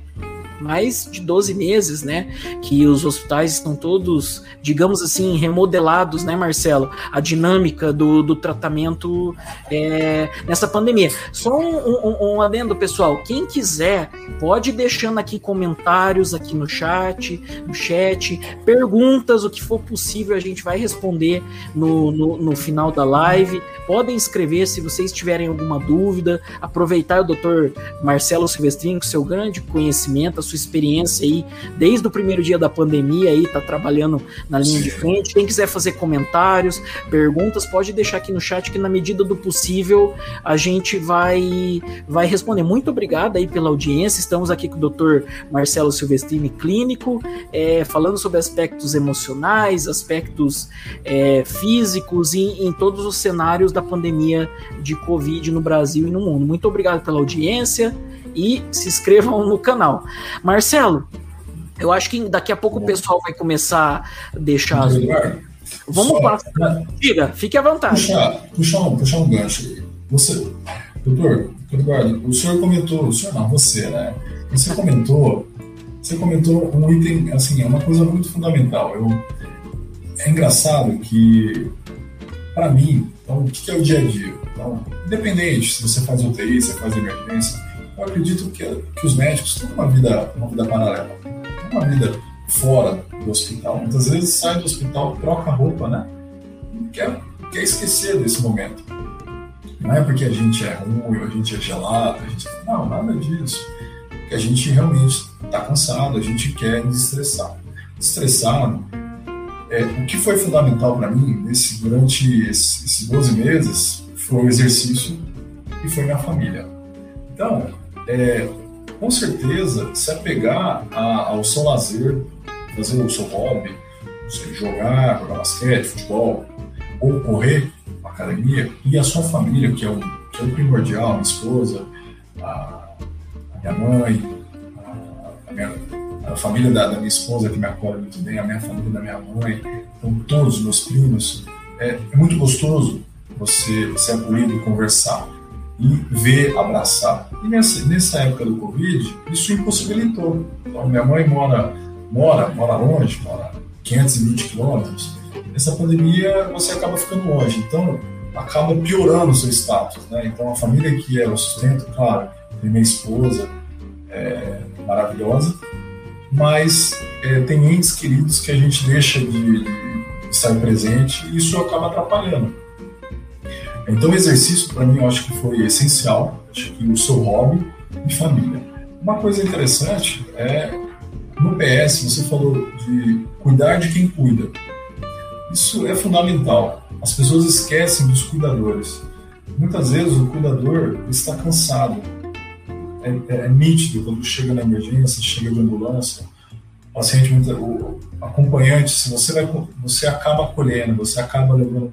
A: mais de 12 meses, né? Que os hospitais estão todos, digamos assim, remodelados, né, Marcelo? A dinâmica do, do tratamento é, nessa pandemia. Só um, um, um, adendo, pessoal. Quem quiser, pode deixando aqui comentários aqui no chat, no chat, perguntas, o que for possível, a gente vai responder no, no, no final da live. Podem escrever se vocês tiverem alguma dúvida. Aproveitar o doutor Marcelo Silvestrinho, com seu grande conhecimento, a sua experiência aí, desde o primeiro dia da pandemia aí, tá trabalhando na linha de frente. Quem quiser fazer comentários, perguntas, pode deixar aqui no chat que na medida do possível a gente vai vai responder. Muito obrigado aí pela audiência. Estamos aqui com o Dr. Marcelo Silvestrini, clínico, é, falando sobre aspectos emocionais, aspectos é, físicos e em todos os cenários da pandemia de Covid no Brasil e no mundo. Muito obrigado pela audiência e se inscrevam no canal. Marcelo, eu acho que daqui a pouco o pessoal vai começar a deixar as. Vamos passar. Diga, fique à vontade.
B: Puxar, puxar, um, puxar um gancho. Você, doutor, Eduardo, o senhor comentou, o senhor não, você, né? Você comentou, você comentou um item, assim, é uma coisa muito fundamental. Eu, é engraçado que, para mim, então, o que é o dia a dia? Então, independente se você faz UTI, se você faz emergência, eu acredito que, que os médicos têm uma vida, uma vida paralela, uma vida fora do hospital. Muitas vezes sai do hospital, troca a roupa, né? quer, quer esquecer desse momento. Não é porque a gente é ruim, a gente é gelado, a gente... não, nada disso. Porque a gente realmente está cansado, a gente quer desestressar. Estressado, é, o que foi fundamental para mim nesse, durante esses 12 meses foi o exercício e foi minha família. Então, é, com certeza, se apegar a, ao seu lazer, fazer o seu hobby, jogar, jogar basquete, futebol, ou correr na academia, e a sua família, que é o, que é o primordial, a minha esposa, a, a minha mãe, a, a, minha, a família da, da, minha esposa, que me acolhe muito bem, a minha família da minha mãe, então todos os meus primos, é, é muito gostoso você ser acolhido e conversar ver, abraçar. E nessa, nessa época do Covid, isso impossibilitou. Então, minha mãe mora, mora, mora longe, mora 520 quilômetros. Nessa pandemia, você acaba ficando longe. Então, acaba piorando o seu status. Né? Então, a família que era o sustento, claro, tem minha esposa, é, maravilhosa, mas é, tem entes queridos que a gente deixa de, de estar presente e isso acaba atrapalhando. Então, o exercício, para mim, eu acho que foi essencial. Acho que o seu hobby e família. Uma coisa interessante é, no PS, você falou de cuidar de quem cuida. Isso é fundamental. As pessoas esquecem dos cuidadores. Muitas vezes o cuidador está cansado. É, é, é nítido quando chega na emergência, chega de ambulância, o paciente, o acompanhante, se você vai, você acaba acolhendo, você acaba levando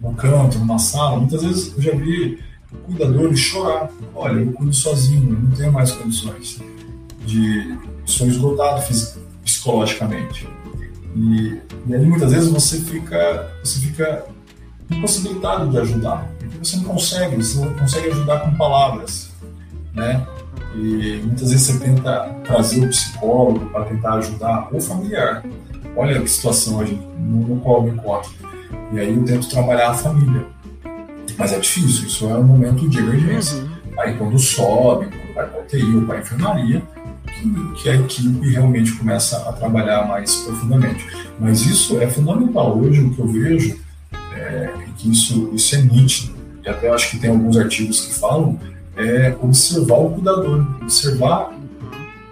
B: num canto, numa sala, muitas vezes eu já vi cuidadores chorar. Olha, eu cuido sozinho, eu não tenho mais condições de. Sou esgotado psicologicamente. E, e aí muitas vezes você fica, você fica impossibilitado de ajudar, porque você não consegue, você não consegue ajudar com palavras, né? E muitas vezes você tenta trazer o psicólogo para tentar ajudar, ou familiar. Olha que situação hoje no qual eu me encontro. E aí eu tento trabalhar a família. Mas é difícil, isso é um momento de emergência. Uhum. Aí quando sobe, quando vai para a UTI ou para a enfermaria, que, que, a equipe realmente começa a trabalhar mais profundamente. Mas isso é fundamental. Hoje o que eu vejo é que isso, isso é nítido. E até acho que tem alguns artigos que falam é observar o cuidador, observar,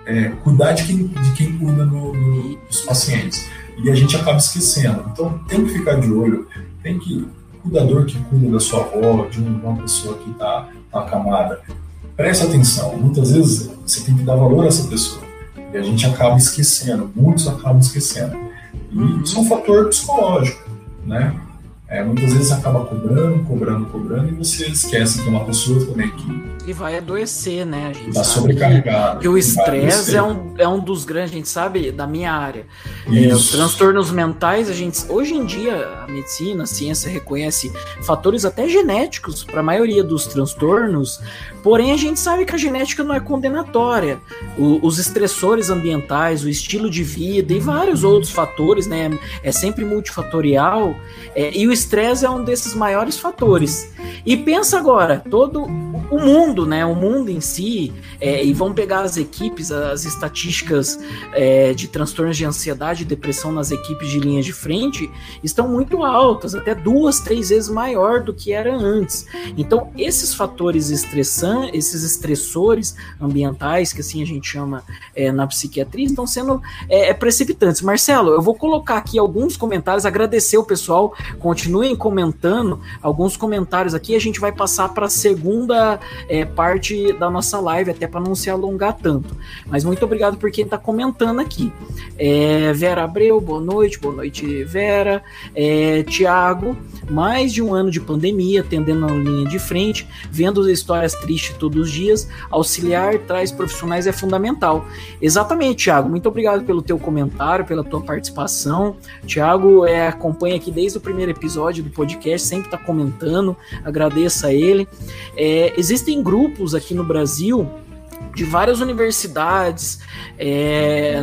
B: é, cuidar de quem, de quem cuida no, no, dos pacientes. E a gente acaba esquecendo. Então tem que ficar de olho, tem que cuidador que cuida da sua avó, de uma pessoa que está tá acamada, preste atenção. Muitas vezes você tem que dar valor a essa pessoa. E a gente acaba esquecendo, muitos acabam esquecendo. E uhum. isso é um fator psicológico, né? É, muitas vezes acaba cobrando, cobrando, cobrando, e você esquece que é uma pessoa também que.
A: E vai adoecer, né? A gente
B: tá sobrecarregado.
A: Que o estresse é um, é um dos grandes, a gente sabe, da minha área. É, os transtornos mentais, a gente. Hoje em dia, a medicina, a ciência reconhece fatores até genéticos para a maioria dos transtornos, porém a gente sabe que a genética não é condenatória. O, os estressores ambientais, o estilo de vida e vários outros fatores, né? É sempre multifatorial. É, e o estresse é um desses maiores fatores. E pensa agora, todo o mundo, né? O mundo em si, é, e vão pegar as equipes, as estatísticas é, de transtornos de ansiedade e depressão nas equipes de linha de frente estão muito altas, até duas, três vezes maior do que era antes. Então, esses fatores estressantes, esses estressores ambientais, que assim a gente chama é, na psiquiatria, estão sendo é, é, precipitantes. Marcelo, eu vou colocar aqui alguns comentários, agradecer o pessoal, continuem comentando alguns comentários aqui, a gente vai passar para a segunda é, parte da nossa live, até para não se alongar tanto. Mas muito obrigado por quem está comentando aqui. É, Vera Abreu, boa noite, boa noite, Vera. É, Tiago, mais de um ano de pandemia, atendendo na linha de frente, vendo histórias tristes todos os dias, auxiliar traz profissionais é fundamental. Exatamente, Tiago, muito obrigado pelo teu comentário, pela tua participação. Tiago é, acompanha aqui desde o primeiro episódio do podcast, sempre está comentando, agradeço a ele. É, existem grupos aqui no Brasil de várias universidades é,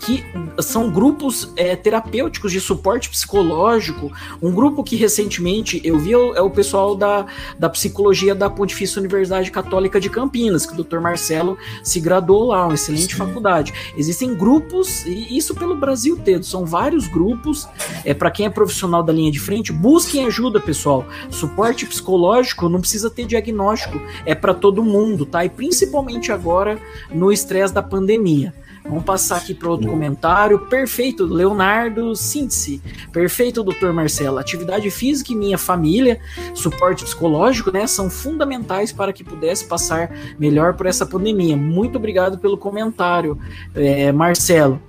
A: que são grupos é, terapêuticos de suporte psicológico. Um grupo que recentemente eu vi é o pessoal da, da psicologia da Pontifícia Universidade Católica de Campinas, que o Dr. Marcelo se graduou lá, uma excelente Sim. faculdade. Existem grupos, e isso pelo Brasil todo, são vários grupos. É, Para quem é profissional da linha de frente, busquem ajuda, pessoal. Suporte psicológico não precisa ter diagnóstico, é para todo mundo, tá? E principalmente agora no estresse da pandemia. Vamos passar aqui para outro comentário. Perfeito, Leonardo Síntese. Perfeito, doutor Marcelo. Atividade física e minha família, suporte psicológico, né, são fundamentais para que pudesse passar melhor por essa pandemia. Muito obrigado pelo comentário, é, Marcelo.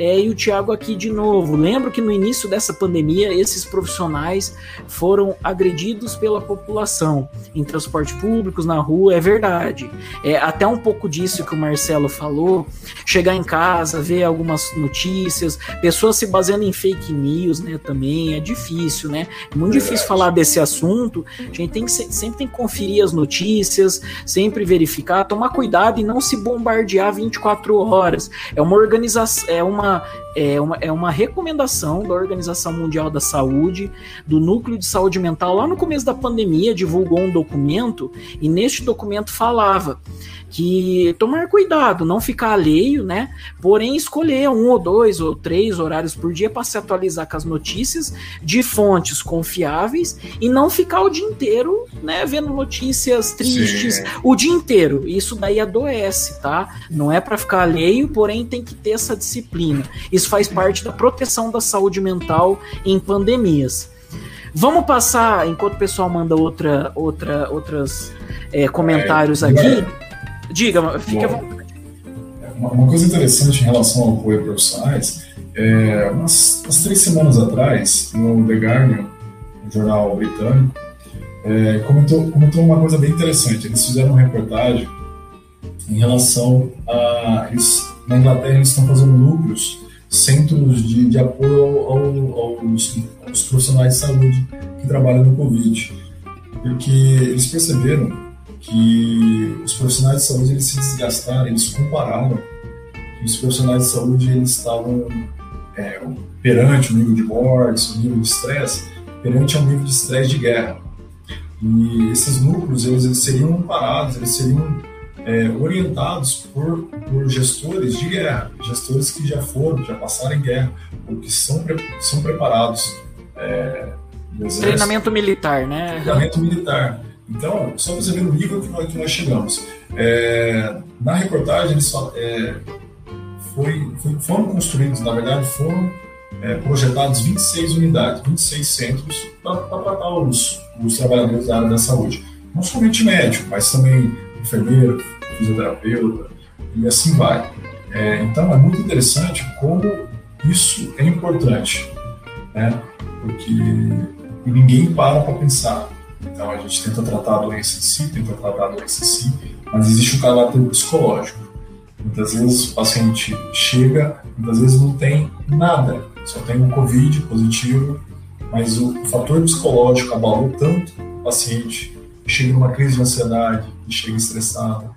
A: É, e o Tiago aqui de novo. Lembro que no início dessa pandemia, esses profissionais foram agredidos pela população em transporte públicos, na rua, é verdade. É até um pouco disso que o Marcelo falou. Chegar em casa, ver algumas notícias, pessoas se baseando em fake news, né? Também é difícil, né? É muito verdade. difícil falar desse assunto. A gente tem que sempre tem que conferir as notícias, sempre verificar, tomar cuidado e não se bombardear 24 horas. É uma organização, é uma 음 é, uma, é uma recomendação da Organização Mundial da Saúde, do Núcleo de Saúde Mental, lá no começo da pandemia, divulgou um documento, e neste documento falava que tomar cuidado, não ficar alheio, né? Porém, escolher um ou dois ou três horários por dia para se atualizar com as notícias de fontes confiáveis e não ficar o dia inteiro, né, vendo notícias tristes Sim. o dia inteiro. Isso daí adoece, tá? Não é para ficar alheio, porém tem que ter essa disciplina. Isso faz parte da proteção da saúde mental em pandemias. Vamos passar, enquanto o pessoal manda outra, outra, outras é, comentários é, aqui. Diga, fique à vontade.
B: Uma coisa interessante em relação ao apoio profissionais, é, umas, umas, três semanas atrás, no The Guardian, um jornal britânico, é, comentou, comentou uma coisa bem interessante. Eles fizeram uma reportagem em relação a. Eles, na Inglaterra, eles estão fazendo núcleos, centros de, de apoio ao, ao, aos, aos profissionais de saúde que trabalham no Covid. Porque eles perceberam que os profissionais de saúde eles se desgastaram, eles compararam que os profissionais de saúde eles estavam é, perante o nível de mortes, o nível de estresse, perante ao nível de estresse de guerra. E esses núcleos eles, eles seriam amparados, eles seriam é, orientados por, por gestores de guerra, gestores que já foram, já passaram em guerra, ou que são, são preparados. É,
A: Treinamento militar, né?
B: Treinamento militar. Então, só para você ver o nível que nós, que nós chegamos. É, na reportagem, eles falam, é, foi, foi, foram construídos, na verdade, foram é, projetados 26 unidades, 26 centros para tratar os, os trabalhadores da área da saúde. Não somente médico, mas também enfermeiro, fisioterapeuta e assim vai. É, então é muito interessante como isso é importante, né? porque ninguém para para pensar. Então a gente tenta tratar a doença em si, tenta tratar a doença em si, mas existe o caráter psicológico. Muitas vezes o paciente chega, muitas vezes não tem nada, só tem um Covid positivo, mas o fator psicológico abalou tanto o paciente, chega numa crise de ansiedade, chega estressado,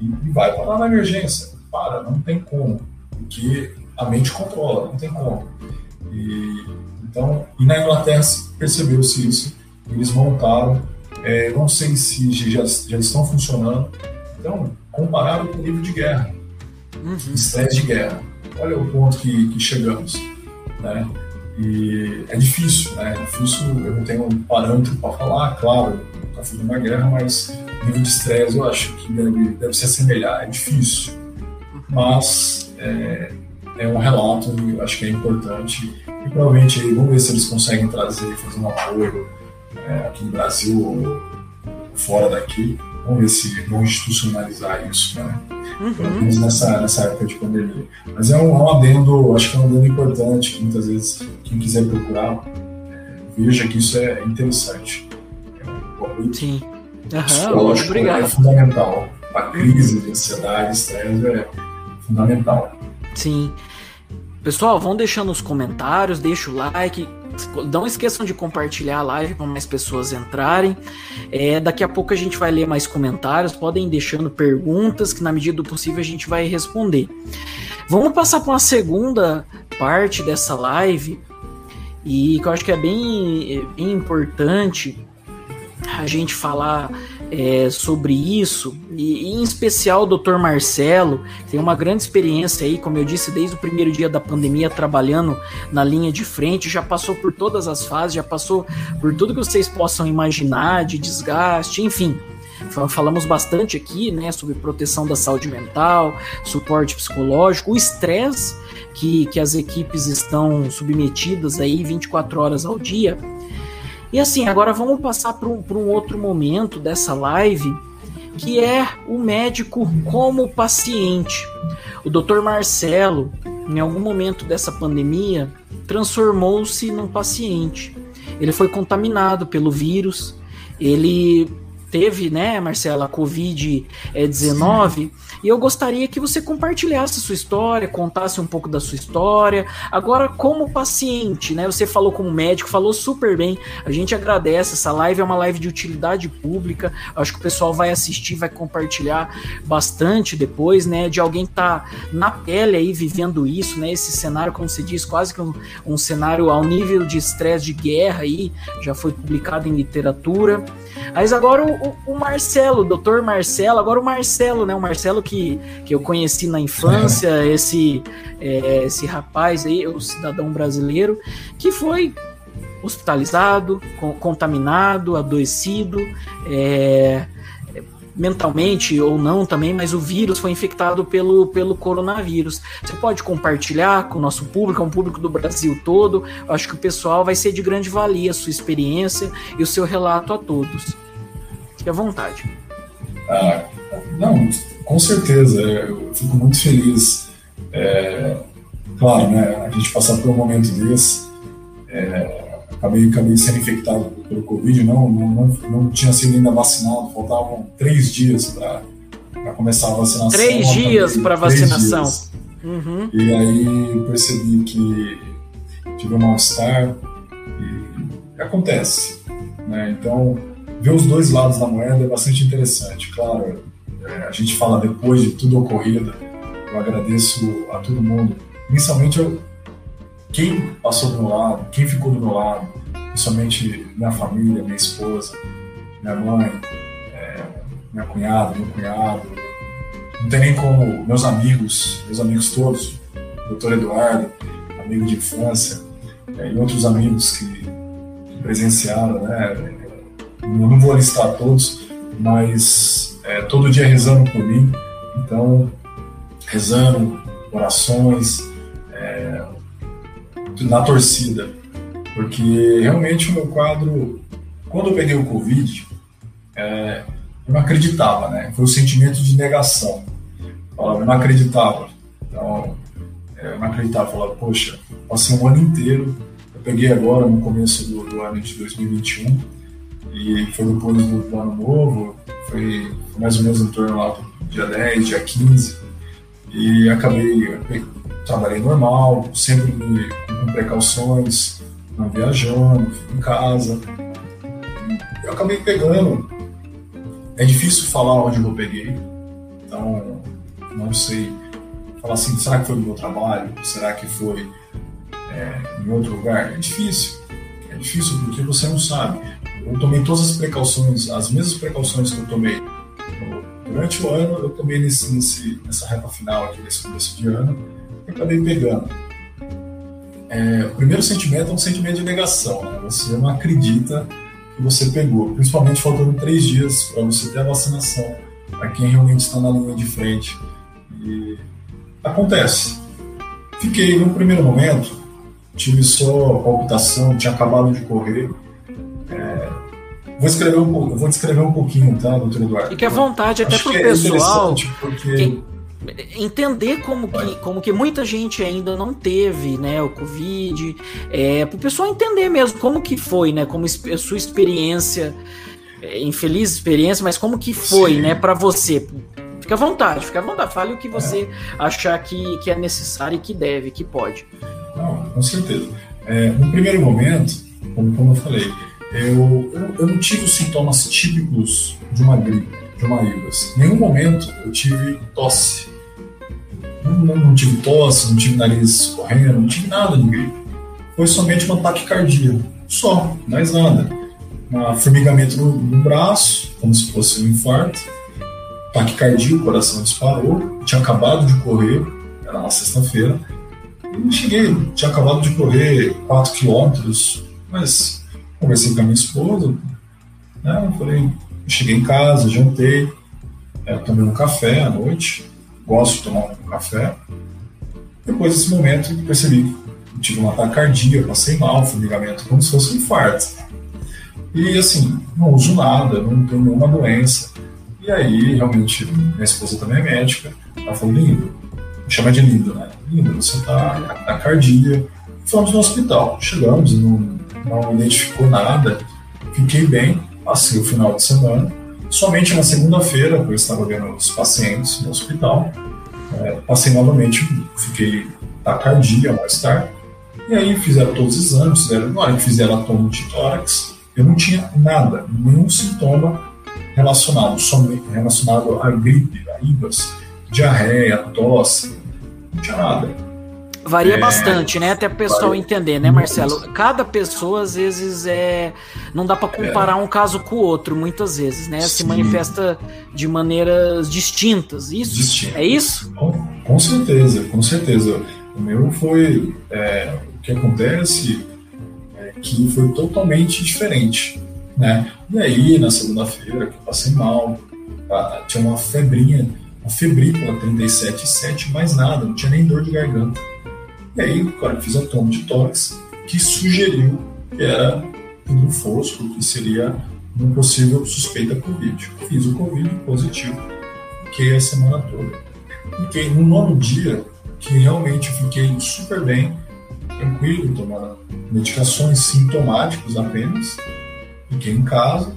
B: e, e vai parar na emergência. Para, não tem como, porque a mente controla, não tem como. E, então, e na Inglaterra percebeu-se isso, eles montaram, é, não sei se já, já estão funcionando, então, comparado com o nível de guerra, uhum. estresse de guerra. Olha o ponto que, que chegamos. Né? E é difícil, né? É difícil, eu não tenho um parâmetro para falar, claro, está fazendo uma guerra, mas nível de estresse eu acho que deve, deve se assemelhar, é difícil. Mas é, é um relato e acho que é importante. E provavelmente aí, vamos ver se eles conseguem trazer, fazer um apoio é, aqui no Brasil ou fora daqui. Vamos ver se vão institucionalizar isso, né? Uhum. Pelo menos nessa, nessa época de pandemia. Mas é um, é um adendo, acho que é um adendo importante, que muitas vezes quem quiser procurar, é, veja que isso é interessante.
A: Um Sim. Uhum,
B: obrigado. é fundamental. A crise de ansiedade, estresse é fundamental.
A: Sim. Pessoal, vão deixando os comentários, deixa o like, não esqueçam de compartilhar a live para mais pessoas entrarem. É, daqui a pouco a gente vai ler mais comentários. Podem ir deixando perguntas que, na medida do possível, a gente vai responder. Vamos passar para uma segunda parte dessa live e que eu acho que é bem, é bem importante a gente falar é, sobre isso, e, em especial o Dr. Marcelo, tem uma grande experiência aí, como eu disse, desde o primeiro dia da pandemia, trabalhando na linha de frente, já passou por todas as fases, já passou por tudo que vocês possam imaginar, de desgaste, enfim. Falamos bastante aqui, né, sobre proteção da saúde mental, suporte psicológico, o estresse que, que as equipes estão submetidas aí 24 horas ao dia e assim, agora vamos passar para um, um outro momento dessa live, que é o médico como paciente. O Dr. Marcelo, em algum momento dessa pandemia, transformou-se num paciente. Ele foi contaminado pelo vírus, ele teve, né, Marcela, Covid-19, e eu gostaria que você compartilhasse a sua história, contasse um pouco da sua história. Agora, como paciente, né? Você falou como médico, falou super bem. A gente agradece. Essa live é uma live de utilidade pública. Acho que o pessoal vai assistir, vai compartilhar bastante depois, né? De alguém que tá na pele aí vivendo isso, né? Esse cenário, como você diz, quase que um, um cenário ao nível de estresse de guerra aí, já foi publicado em literatura. Mas agora o, o, Marcelo, o doutor Marcelo, agora o Marcelo, né? O Marcelo que, que eu conheci na infância, é. esse, é, esse rapaz aí, o cidadão brasileiro, que foi hospitalizado, contaminado, adoecido, é, mentalmente ou não também, mas o vírus foi infectado pelo, pelo coronavírus. Você pode compartilhar com o nosso público, com o público do Brasil todo. Eu acho que o pessoal vai ser de grande valia a sua experiência e o seu relato a todos. Fique à vontade.
B: Ah, não, com certeza. Eu fico muito feliz. É, claro, né, a gente passar por um momento desse. É, acabei, acabei sendo infectado pelo Covid, não, não, não, tinha sido ainda vacinado, faltavam três dias para começar a vacinação.
A: Três dias para vacinação. Dias.
B: Uhum. E aí percebi que tive um mal-estar e acontece. Né? Então, ver os dois lados da moeda é bastante interessante. Claro, a gente fala depois de tudo ocorrido, eu agradeço a todo mundo. Inicialmente, eu, quem passou do meu lado, quem ficou do meu lado, principalmente minha família, minha esposa, minha mãe, é, minha cunhada, meu cunhado, não tem nem como meus amigos, meus amigos todos, doutor Eduardo, amigo de infância, é, e outros amigos que, que presenciaram, né? Eu não vou listar todos, mas é, todo dia rezando por mim, então rezando, orações, é, na torcida, porque realmente o meu quadro, quando eu peguei o Covid, é, eu não acreditava, né? Foi o um sentimento de negação. Eu não acreditava. Então, é, eu não acreditava. Falava, poxa, passei um ano inteiro. Eu peguei agora no começo do, do ano de 2021 e foi depois do, do ano novo. Foi, mais ou menos em torno lá do dia 10, dia 15. E acabei, trabalhei normal, sempre com precauções, não viajando, em casa. Eu acabei pegando. É difícil falar onde eu peguei, então não sei falar assim, será que foi no meu trabalho? Será que foi é, em outro lugar? É difícil. É difícil porque você não sabe. Eu tomei todas as precauções, as mesmas precauções que eu tomei durante o ano, eu tomei nesse, nesse, nessa reta final aqui, nesse começo de ano, e acabei pegando. É, o primeiro sentimento é um sentimento de negação. Né? Você não acredita que você pegou, principalmente faltando três dias para você ter a vacinação, para quem realmente está na linha de frente. E acontece. Fiquei, no primeiro momento, tive só palpitação, tinha acabado de correr. É, vou, escrever um, vou descrever um pouquinho, tá, doutor Eduardo?
A: Fique à vontade, até para o é pessoal. Porque entender como que, como que muita gente ainda não teve, né, o Covid, é, para o pessoal entender mesmo como que foi, né, como a sua experiência, é, infeliz experiência, mas como que foi, Sim. né, para você. Fica à vontade, fica à vontade, fale o que você é. achar que, que é necessário e que deve, que pode.
B: Não, com certeza. É, no primeiro momento, como, como eu falei, eu, eu, eu não tive os sintomas típicos de uma gripe, de uma ibas. Em nenhum momento eu tive tosse não, não, tive tosse, não tive nariz correndo, não tive nada de gripe. Foi somente um ataque cardíaco, só, mais nada. Um formigamento no, no braço, como se fosse um infarto. Ataque cardíaco, o coração disparou. Tinha acabado de correr, era na sexta-feira. E cheguei, tinha acabado de correr 4 quilômetros, mas conversei com a minha esposa, né? Eu falei, cheguei em casa, jantei, é, tomei um café à noite, gosto de tomar um café. Depois desse momento, percebi que tive um ataque cardíaco, passei mal, formigamento, como se fosse um infarto. E assim, não uso nada, não tenho nenhuma doença. E aí, realmente, minha esposa também é médica, ela falou: lindo, chama de lindo, né? Lindo, você tá na cardia. Fomos no hospital, chegamos, não, não identificou nada, fiquei bem, passei o final de semana. Somente na segunda-feira, eu estava vendo os pacientes no hospital, é, passei novamente, fiquei taquicardia mais tarde, e aí fizeram todos os exames, fizeram, na hora que fizeram a toma de tórax, eu não tinha nada, nenhum sintoma relacionado, somente relacionado à gripe, a IBAS, diarreia, tosse, não tinha nada.
A: Varia é, bastante, né? Até o pessoal entender, né, Marcelo? Cada pessoa, às vezes, é. Não dá para comparar é. um caso com o outro, muitas vezes, né? Sim. Se manifesta de maneiras distintas. Isso? Distinto. É isso?
B: Com, com, certeza, com certeza. O meu foi. É, o que acontece é que foi totalmente diferente, né? E aí, na segunda-feira, que eu passei mal, tá, tinha uma febrinha, uma febrícula 37,7, mais nada, não tinha nem dor de garganta. E aí, cara, fiz a toma de tórax, que sugeriu que era um fosco, que seria uma possível suspeita Covid. Fiz o Covid positivo, fiquei a semana toda. Fiquei no nono dia, que realmente fiquei super bem, tranquilo, tomando medicações sintomáticos apenas. Fiquei em casa,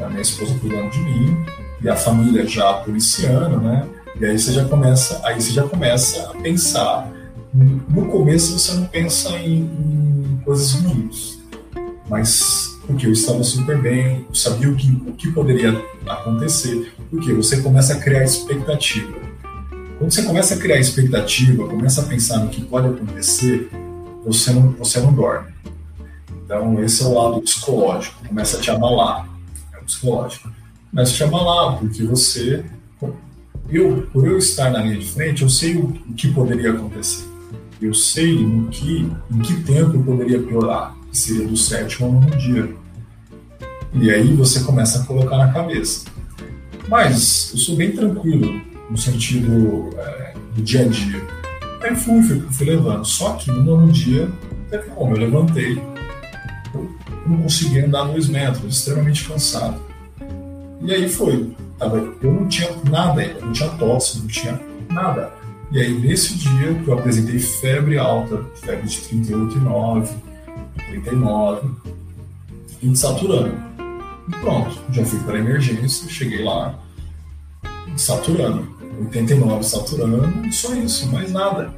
B: a minha esposa cuidando de mim, e a família já policiando, né? E aí você já começa, aí você já começa a pensar no começo você não pensa em, em coisas ruins, mas porque eu estava super bem, eu sabia o que, o que poderia acontecer, porque você começa a criar expectativa. Quando você começa a criar expectativa, começa a pensar no que pode acontecer, você não, você não dorme. Então, esse é o lado psicológico, começa a te abalar, é o psicológico. Começa a te abalar, porque você, eu, por eu estar na linha de frente, eu sei o, o que poderia acontecer. Eu sei que, em que tempo eu poderia piorar, que seria do sétimo ao nono dia. E aí você começa a colocar na cabeça. Mas eu sou bem tranquilo no sentido é, do dia a dia. Aí fui, fui, fui levando. Só que no nono dia, teve como, eu levantei, eu não conseguia andar dois metros, extremamente cansado. E aí foi. Eu não tinha nada ainda, não tinha tosse, não tinha nada. E aí, nesse dia que eu apresentei febre alta, febre de 38,9, 39, e saturando. E pronto, já fui para a emergência, cheguei lá, saturando. 89 saturando, só isso, mais nada.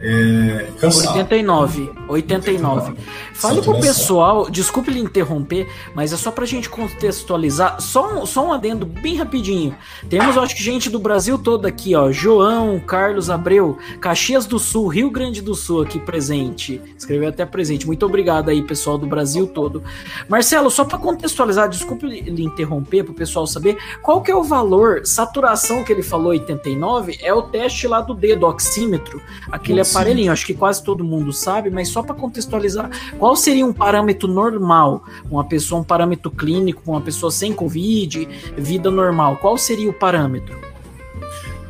A: É, 89, 89. Fale pro pessoal, desculpe lhe interromper, mas é só pra gente contextualizar, só um, só um adendo bem rapidinho. Temos, eu acho que gente do Brasil todo aqui, ó, João, Carlos Abreu, Caxias do Sul, Rio Grande do Sul aqui presente. Escreveu até presente. Muito obrigado aí, pessoal do Brasil todo. Marcelo, só para contextualizar, desculpe lhe interromper pro pessoal saber, qual que é o valor, saturação que ele falou 89, é o teste lá do dedo, oxímetro, aquele aparelhinho, acho que quase todo mundo sabe, mas só para contextualizar, qual seria um parâmetro normal? Uma pessoa, um parâmetro clínico, uma pessoa sem Covid, vida normal, qual seria o parâmetro?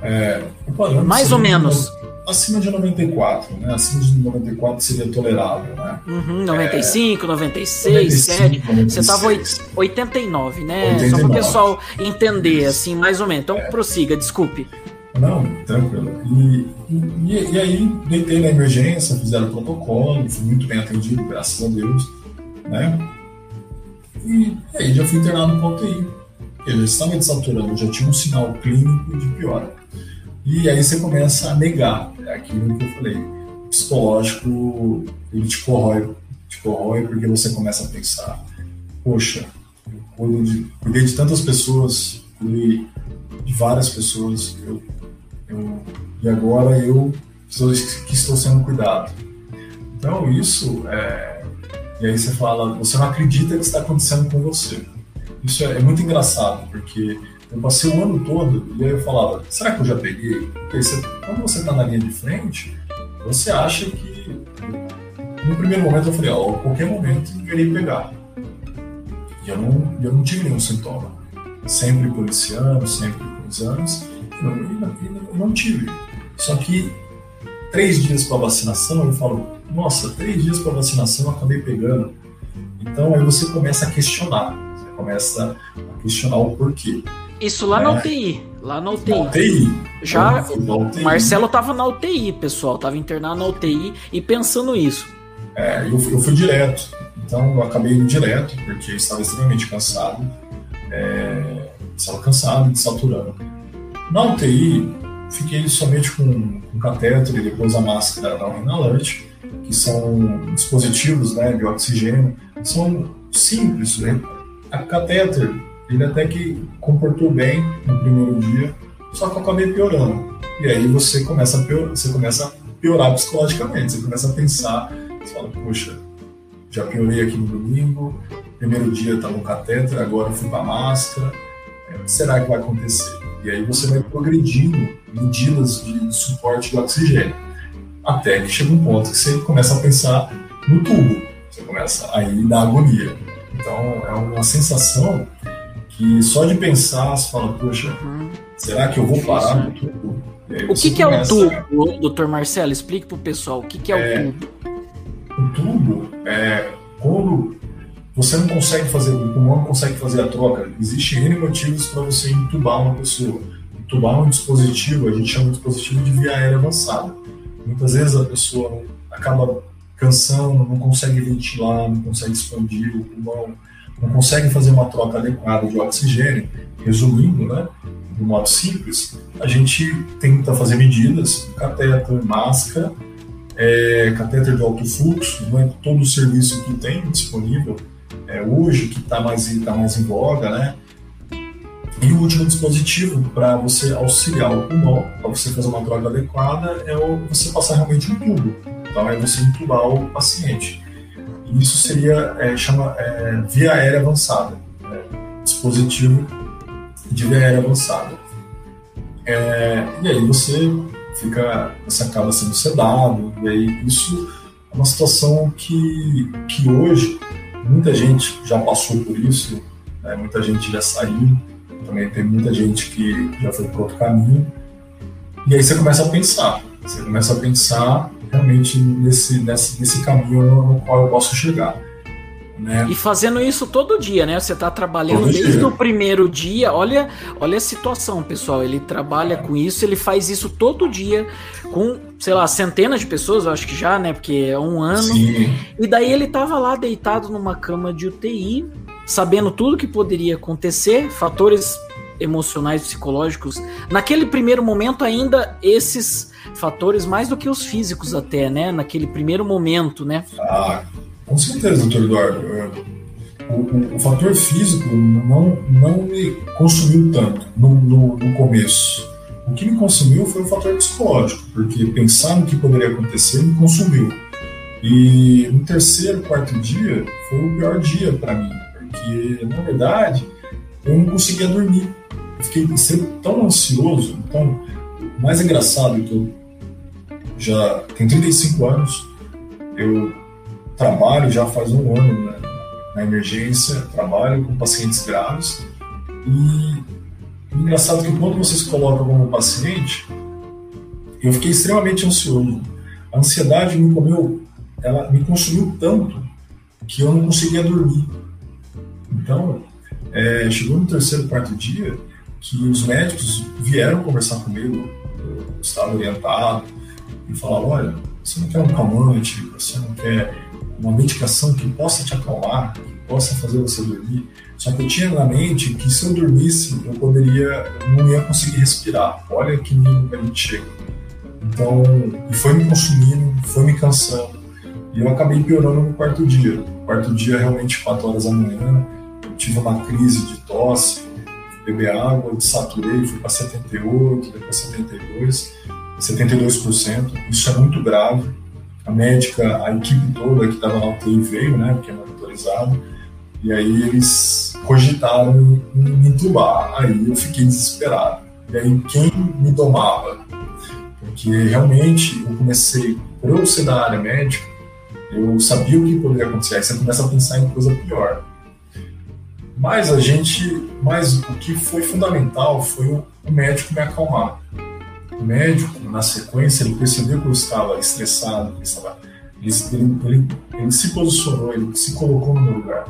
B: É, o parâmetro
A: Mais ou menos.
B: Acima de 94, né? Acima de 94 seria tolerável, né?
A: Uhum, 95, é, 96, 95, 7. Você tava 89, né? 89. Só para o pessoal entender, assim, mais ou menos. Então, é. prossiga, desculpe.
B: Não, tranquilo. E, e, e, aí, deitei na emergência, fizeram o protocolo, fui muito bem atendido, graças a Deus, né? E, e aí já fui internado no UTI. Já estava desaturando, já tinha um sinal clínico de piora. E aí você começa a negar é aquilo que eu falei. Psicológico, ele te corrói, te corrói porque você começa a pensar, poxa, eu de, cuidei de tantas pessoas, cuidei de várias pessoas, eu eu, e agora eu sou que estou sendo cuidado. Então isso é, e aí você fala, você não acredita que está acontecendo com você. Isso é, é, muito engraçado porque eu passei o ano todo e aí eu falava, será que eu já peguei? Porque você, quando você está na linha de frente, você acha que no primeiro momento eu falei, ó, qualquer momento eu irei pegar. E eu não, eu não tive nenhum sintoma. Sempre policiando, sempre com exames não, não, não tive. Só que três dias para vacinação, eu falo, nossa, três dias para vacinação eu acabei pegando. Então aí você começa a questionar, você começa a questionar o porquê.
A: Isso lá é. na UTI, lá na UTI.
B: Na UTI?
A: Já, UTI. Marcelo tava na UTI, pessoal, tava internado na UTI e pensando isso.
B: É, eu, eu fui direto, então eu acabei indo direto, porque eu estava extremamente cansado, é, estava cansado, desaturando. Na UTI, fiquei somente com, com catéter e depois a máscara não inalante, que são dispositivos né, de oxigênio. São simples, né? A catéter, ele até que comportou bem no primeiro dia, só que eu acabei piorando. E aí você começa a piorar, você começa a piorar psicologicamente, você começa a pensar, você fala, poxa, já piorei aqui no domingo, primeiro dia estava com catéter, agora fui para máscara, o será que vai acontecer? E aí você vai progredindo medidas de suporte de oxigênio. Até que chega um ponto que você começa a pensar no tubo. Você começa a ir da agonia. Então é uma sensação que só de pensar você fala, poxa, será que eu vou parar no tubo?
A: O que, que começa... é o tubo, doutor Marcelo? Explique para o pessoal o que, que é, é, o tubo.
B: O tubo é quando você não consegue fazer, o pulmão não consegue fazer a troca. Existem N motivos para você entubar uma pessoa. Entubar um dispositivo, a gente chama de dispositivo de via aérea avançada. Muitas vezes a pessoa acaba cansando, não consegue ventilar, não consegue expandir o pulmão, não consegue fazer uma troca adequada de oxigênio. Resumindo, né, de modo simples, a gente tenta fazer medidas, catéter, máscara, é, de alto fluxo, não é todo o serviço que tem disponível, é, hoje, que está mais, tá mais em voga, né? E o último dispositivo para você auxiliar o pulmão, para você fazer uma droga adequada, é o, você passar realmente um tubo. Então é você intubar o paciente. Isso seria é, chama é, via aérea avançada, né? dispositivo de via aérea avançada. É, e aí você fica, você acaba sendo sedado, e aí isso é uma situação que, que hoje muita gente já passou por isso, né? muita gente já saiu, também tem muita gente que já foi para outro caminho, e aí você começa a pensar, você começa a pensar realmente nesse, nesse, nesse caminho no, qual eu posso chegar. Né?
A: E fazendo isso todo dia, né? Você está trabalhando todo desde dia. o primeiro dia. Olha, olha a situação, pessoal. Ele trabalha com isso, ele faz isso todo dia com, sei lá, centenas de pessoas, eu acho que já, né? Porque é um ano. Sim. E daí ele estava lá deitado numa cama de UTI, sabendo tudo que poderia acontecer, fatores emocionais, psicológicos. Naquele primeiro momento, ainda esses fatores, mais do que os físicos, até, né? Naquele primeiro momento, né?
B: Ah, com certeza, doutor Eduardo. É, o, o, o, fator físico não, não me consumiu tanto no, no, no, começo. O que me consumiu foi o fator psicológico, porque pensar no que poderia acontecer me consumiu. E no terceiro, quarto dia foi o pior dia para mim, porque na verdade eu não conseguia dormir. Eu fiquei sempre tão ansioso. Então, o mais engraçado é que eu já tenho 35 anos, eu trabalho já faz um ano na, na emergência, trabalho com pacientes graves e engraçado que quando vocês colocam como paciente, eu fiquei extremamente ansioso. A ansiedade me comeu, ela me consumiu tanto que eu não conseguia dormir. Então, é, chegou no terceiro, quarto dia que os médicos vieram conversar comigo, eu estava orientado, e falavam, olha, você não quer um calmante, você não quer uma medicação que possa te acalmar, que possa fazer você dormir. Só que eu tinha na mente que se eu dormisse, eu poderia, não ia conseguir respirar. Olha que nível que a gente chega. Então, e foi me consumindo, foi me cansando. E eu acabei piorando no quarto dia. Quarto dia, realmente, 4 horas da manhã, eu tive uma crise de tosse, beber água, desaturei, fui para 78, depois 72, 72%. Isso é muito grave a médica, a equipe toda que estava na UTI veio, né, porque é monitorizado, e aí eles cogitaram me entubar. Aí eu fiquei desesperado. E aí quem me domava? Porque realmente eu comecei, por eu ser da área médica, eu sabia o que poderia acontecer. Aí você começa a pensar em coisa pior. Mas a gente, mas o que foi fundamental foi o médico me acalmar médico, na sequência, ele percebeu que eu estava estressado, que estava, ele, ele, ele, se posicionou, ele se colocou no meu lugar.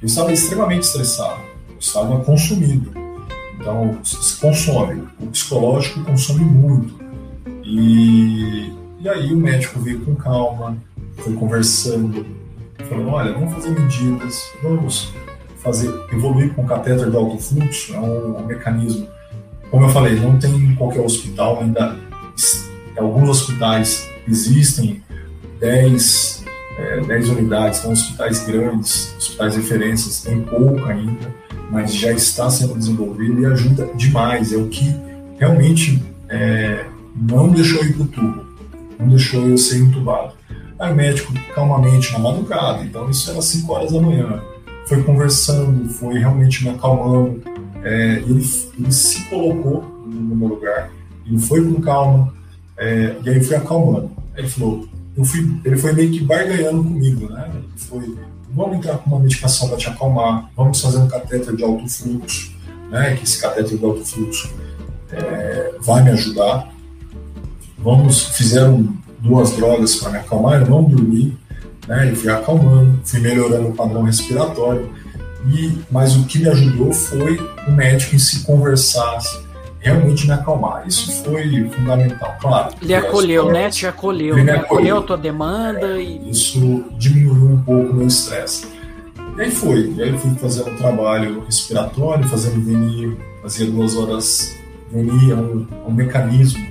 B: Eu estava extremamente estressado, eu estava consumido. Então, se consome. O psicológico consome muito. E, e aí o médico veio com calma, foi conversando, falou: olha, vamos fazer medidas, vamos fazer evoluir com catéter de alto fluxo, é um, um mecanismo como eu falei, não tem em qualquer hospital, ainda alguns hospitais existem 10, é, 10 unidades, são hospitais grandes, hospitais referências, tem pouco ainda, mas já está sendo desenvolvido e ajuda demais, é o que realmente é, não deixou ir para o tubo, não deixou eu ser entubado. Aí o médico, calmamente, na madrugada, então isso era 5 horas da manhã, foi conversando, foi realmente me acalmando, é, ele, ele, se colocou no meu lugar, ele foi com calma, é, e aí eu fui acalmando. Ele falou, eu fui, ele foi meio que barganhando comigo, né? Ele foi, vamos entrar com uma medicação para te acalmar, vamos fazer um catéter de alto fluxo, né? Que esse catéter de alto fluxo é, vai me ajudar. Vamos, fizeram duas drogas para me acalmar, eu não dormi, né? E fui acalmando, fui melhorando o padrão respiratório. E, mas o que me ajudou foi o médico em se conversar, realmente me acalmar. Isso foi fundamental, claro.
A: Ele acolheu, né? Te acolheu, ele acolheu a tua demanda
B: é,
A: e.
B: Isso diminuiu um pouco o meu estresse. E aí foi. E aí fui fazer um trabalho respiratório, fazendo VNI, fazia duas horas VNI, é um, é um mecanismo,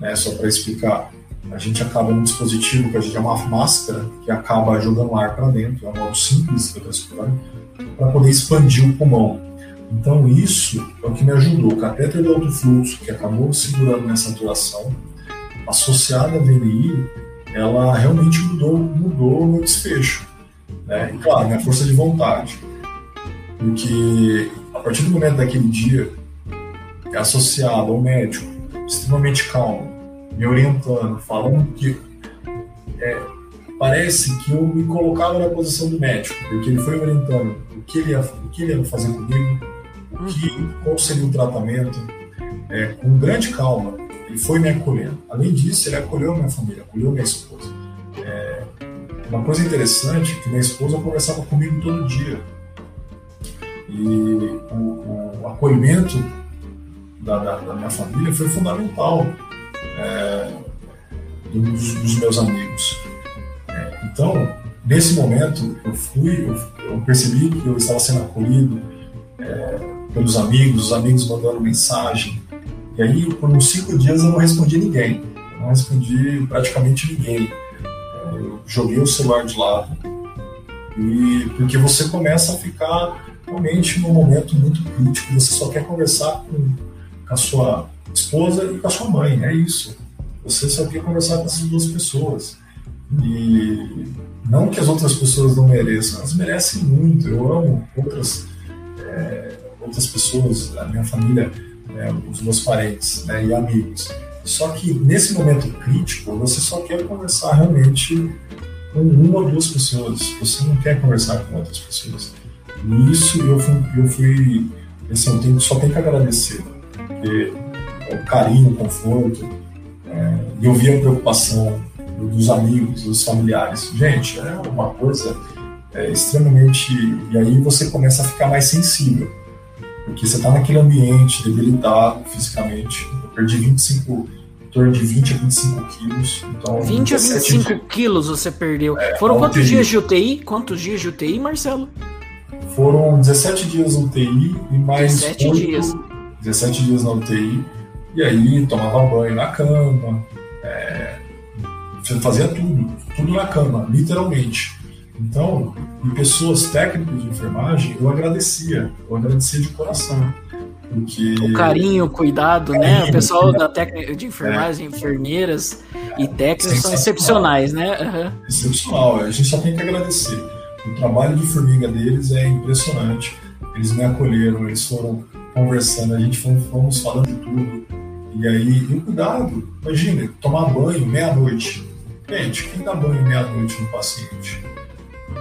B: né? Só para explicar. A gente acaba num dispositivo que a gente uma máscara que acaba jogando ar para dentro, é um modo simples estou explicando para poder expandir o pulmão. Então, isso é o que me ajudou. O catéter de alto fluxo, que acabou segurando minha saturação, associado à VNI, ela realmente mudou, mudou o meu desfecho. Né? E claro, minha força de vontade. Porque a partir do momento daquele dia, é associado ao médico, extremamente calmo, me orientando, falando que é, parece que eu me colocava na posição do médico, porque ele foi orientando o que ele ia, o que ele ia fazer comigo, o que, qual seria o tratamento, é, com grande calma, ele foi me acolhendo. Além disso, ele acolheu minha família, acolheu minha esposa. É, uma coisa interessante é que minha esposa conversava comigo todo dia. E o, o acolhimento da, da, da, minha família foi fundamental é, dos, dos, meus amigos. Então, nesse momento, eu fui, eu, eu, percebi que eu estava sendo acolhido é, pelos amigos, os amigos mandando mensagem. E aí, por uns cinco dias, eu não respondi ninguém. Eu não respondi praticamente ninguém. Eu joguei o celular de lado. E porque você começa a ficar realmente num momento muito crítico, você só quer conversar com com a sua esposa e com a sua mãe, é isso. Você só quer conversar com essas duas pessoas. E não que as outras pessoas não mereçam, elas merecem muito. Eu amo outras, é, outras pessoas, a minha família, é, os meus parentes né, e amigos. Só que nesse momento crítico, você só quer conversar realmente com uma ou duas pessoas. Você não quer conversar com outras pessoas. E isso eu fui, eu fui assim, eu tenho, só tenho que agradecer porque o carinho, o conforto, é, eu vi a preocupação dos amigos, dos familiares. Gente, é uma coisa é, extremamente. E aí você começa a ficar mais sensível, porque você está naquele ambiente debilitado fisicamente. Eu perdi 25 em torno de 20 a 25 quilos. Então,
A: 20 a 25 dias, quilos você perdeu. É, Foram quantos UTI. dias de UTI? Quantos dias de UTI, Marcelo?
B: Foram 17 dias UTI e mais
A: 17 8, dias.
B: 17 dias na UTI, e aí tomava banho na cama, é, fazia tudo, tudo na cama, literalmente. Então, em pessoas técnicas de enfermagem, eu agradecia, eu agradecia de coração. Porque...
A: O carinho, o cuidado, né? carinho, né? O pessoal da técnica de enfermagem, é. enfermeiras e técnicos são excepcionais, né?
B: Uhum. Excepcional, a gente só tem que agradecer. O trabalho de formiga deles é impressionante. Eles me acolheram, eles foram conversando, a gente fomos, fomos falando de tudo. E aí, e cuidado, imagina, tomar banho meia-noite. Gente, quem dá banho meia-noite no paciente?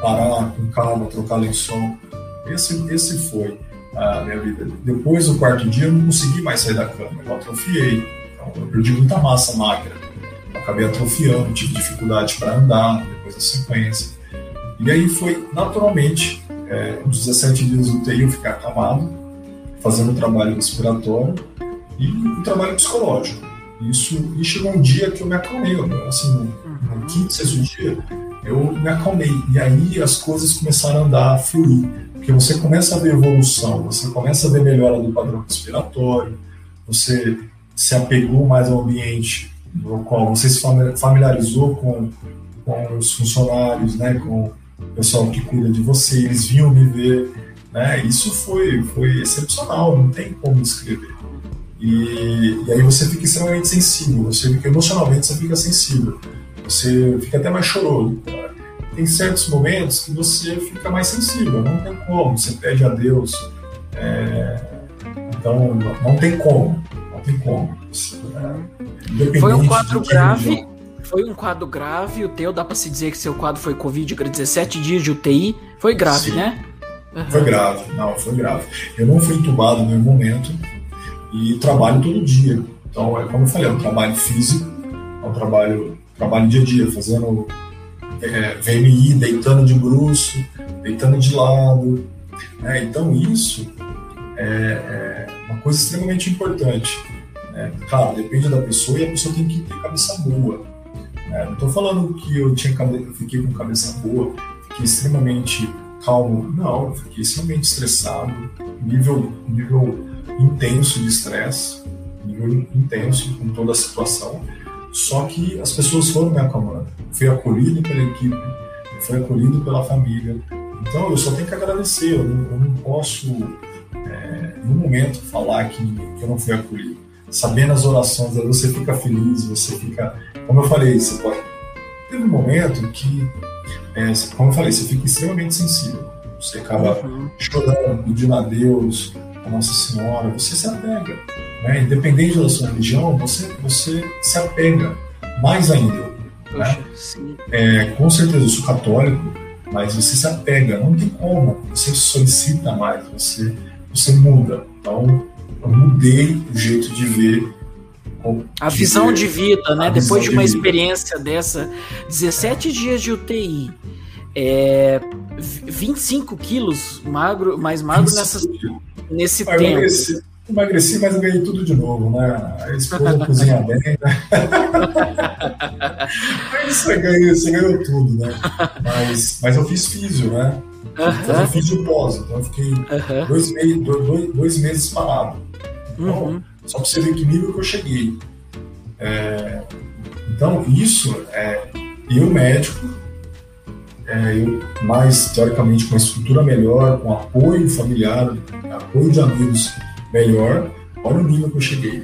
B: Parar com calma, trocar lençol. Esse, esse foi a minha vida. Depois do quarto dia, eu não consegui mais sair da cama, eu atrofiei. Então, eu perdi muita massa magra. Acabei atrofiando, tive dificuldade para andar depois da sequência. E aí foi naturalmente, é, uns 17 dias do UTI eu ficar acamado, fazendo o trabalho respiratório e o trabalho psicológico. Isso, e chegou um dia que eu me acalmei, assim. Quinto, sexto dia, eu me acalmei. E aí as coisas começaram a andar, a fluir. Porque você começa a ver evolução, você começa a ver melhora do padrão respiratório, você se apegou mais ao ambiente no qual você se familiarizou com, com os funcionários, né, com o pessoal que cuida de você, eles vinham me ver, né? Isso foi, foi excepcional, não tem como descrever. E, e aí você fica extremamente sensível, você fica emocionalmente você fica sensível, você fica até mais choroso. Tem certos momentos que você fica mais sensível, não tem como, você pede a Deus. É, então, não tem como, não tem como.
A: É, foi um quadro grave. Foi um quadro grave. O teu dá para se dizer que seu quadro foi Covid, 17 dias de UTI. Foi grave, Sim. né?
B: Uhum. Foi grave, não, foi grave. Eu não fui entubado no nenhum momento e trabalho todo dia. Então, é como eu falei, é um trabalho físico, é um trabalho, trabalho dia a dia, fazendo é, VMI, deitando de bruxo, deitando de lado. Né? Então, isso é, é, uma coisa extremamente importante. Né? Claro, depende da pessoa e a pessoa tem que ter cabeça boa. Né? Não estou falando que eu, tinha, fiquei com cabeça boa, fiquei extremamente calmo. Não, fiquei extremamente estressado, nível, nível intenso de estresse, nível intenso com toda a situação. Só que as pessoas foram me acalmando. Fui acolhido pela equipe, fui acolhido pela família. Então eu só tenho que agradecer. Eu não, eu não posso, é, um momento, falar que, que eu não fui acolhido. Sabendo as orações, você fica feliz, você fica. Como eu falei, você pode teve um momento que, é, como eu falei, você fica extremamente sensível. Você acaba uhum. chorando, pedindo a Deus, a Nossa Senhora, você se apega. Né? Independente da sua religião, você, você se apega mais ainda. Né? É, com certeza, eu sou católico, mas você se apega, não tem como. Você solicita mais, você, você muda. Então, eu mudei o jeito de ver
A: a visão de vida, né? Depois de uma de experiência dessa, 17 dias de UTI, é, 25 quilos magro, mais magro nessa, nesse tempo.
B: Emagreci, emagreci, mas eu ganhei tudo de novo, né? A esposa cozinha bem, né? Aí você ganhou, você ganhou tudo, né? Mas, mas eu fiz físio, né? Uhum. Eu fiz de pós, então eu fiquei uhum. dois, meses, dois, dois, meses parado. Então, uhum. Só para você ver que nível que eu cheguei. É, então, isso, é, eu médico, é, eu mais teoricamente com uma estrutura melhor, com apoio familiar, apoio de amigos melhor, olha o nível que eu cheguei.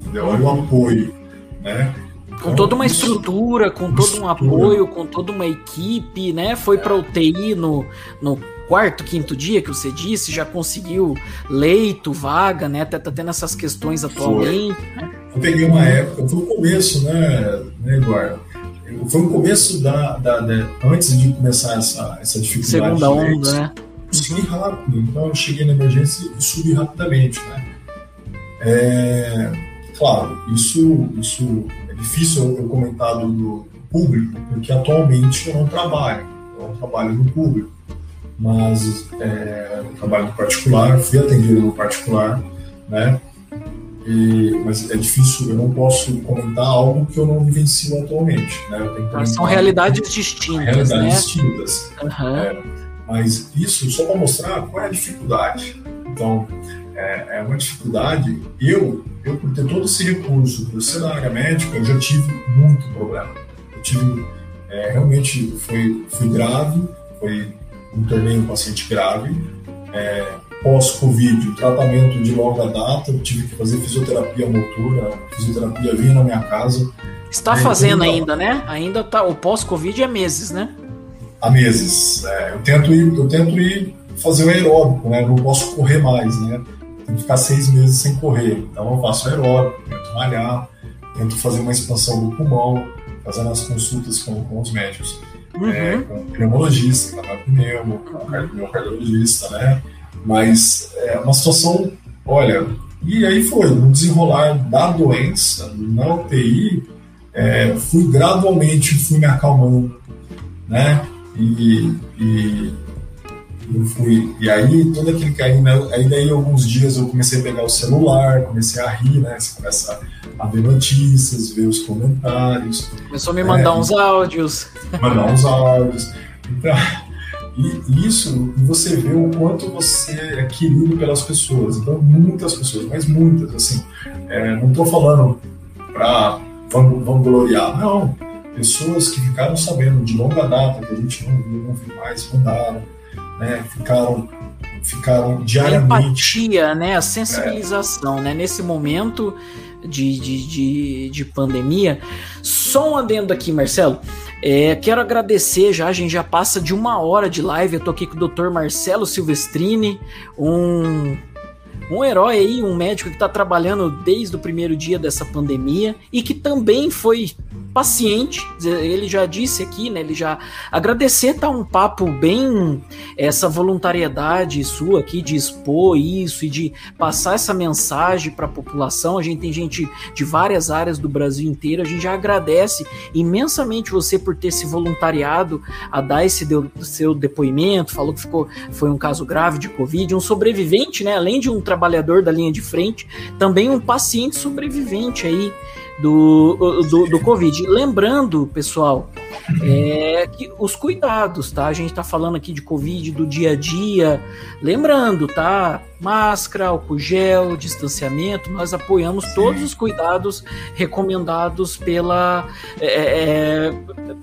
B: Entendeu? Olha o apoio, né?
A: Com toda uma estrutura, com todo um apoio, com toda uma equipe, né? Foi para UTI no, no quarto, quinto dia que você disse, já conseguiu leito, vaga, né? Até tá tendo essas questões atualmente. Foi.
B: Eu peguei uma época, foi o começo, né, né Eduardo? Foi o começo da, da, da, antes de começar essa, essa dificuldade.
A: Segunda onda, né?
B: Consegui rápido, então eu cheguei na emergência e subi rapidamente, né? É, claro, isso, isso é difícil eu comentar do público, porque atualmente eu não trabalho, eu não trabalho no público mas é, trabalho no particular, fui atendido no particular, né? E, mas é difícil, eu não posso comentar algo que eu não vivencio atualmente, né?
A: São realidades distintas,
B: realidades
A: né?
B: distintas. Uhum. É, mas isso só para mostrar qual é a dificuldade. Então, é, é, uma dificuldade. Eu, eu por ter todo esse recurso, por ser na área médica, eu já tive muito problema. Eu tive, é, realmente, foi, foi grave, foi me tornei um paciente grave. É, Pós-Covid, tratamento de longa data, eu tive que fazer fisioterapia motora, fisioterapia vinha na minha casa.
A: Está fazendo ainda, né? Ainda tá. O pós-Covid é meses, né?
B: Há meses. É, eu tento ir, eu tento ir fazer o aeróbico, né? Eu não posso correr mais, né? Tem que ficar seis meses sem correr. Então eu faço aeróbico, tento malhar, tento fazer uma expansão do pulmão, fazendo as consultas com, com os médicos uhum. é, com pneumologista, com pneumo, com cardiologista, né? Mas é uma situação, olha, e aí foi, no desenrolar da doença, na UTI, é, fui gradualmente, fui me acalmando, né? E, e eu fui, e aí todo aquele carinho, né? aí daí alguns dias eu comecei a pegar o celular, comecei a rir, né? Você começa a ver notícias, ver os comentários.
A: Começou a me mandar é, uns áudios.
B: Mandar uns áudios. Então, e isso, você vê o quanto você é querido pelas pessoas. Então, muitas pessoas, mas muitas, assim, é, não estou falando para vangloriar, não. Pessoas que ficaram sabendo de longa data, que a gente não viu, não viu mais, mandaram, né, ficaram ficaram diariamente.
A: A empatia, né? A sensibilização, é. né? Nesse momento de, de, de, de, pandemia. Só um adendo aqui, Marcelo. É, quero agradecer já, a gente já passa de uma hora de live. Eu tô aqui com o Dr. Marcelo Silvestrini, um um herói aí, um médico que está trabalhando desde o primeiro dia dessa pandemia e que também foi paciente, ele já disse aqui, né? Ele já agradecer tá um papo bem essa voluntariedade sua aqui de expor isso e de passar essa mensagem para a população. A gente tem gente de várias áreas do Brasil inteiro. A gente já agradece imensamente você por ter se voluntariado a dar esse deu, seu depoimento. Falou que ficou foi um caso grave de covid, um sobrevivente, né? Além de um trabalhador da linha de frente, também um paciente sobrevivente aí do, do, do Covid. Lembrando, pessoal, é, que os cuidados, tá? A gente tá falando aqui de Covid do dia a dia. Lembrando, tá? Máscara, álcool gel, distanciamento, nós apoiamos todos os cuidados recomendados pela, é, é,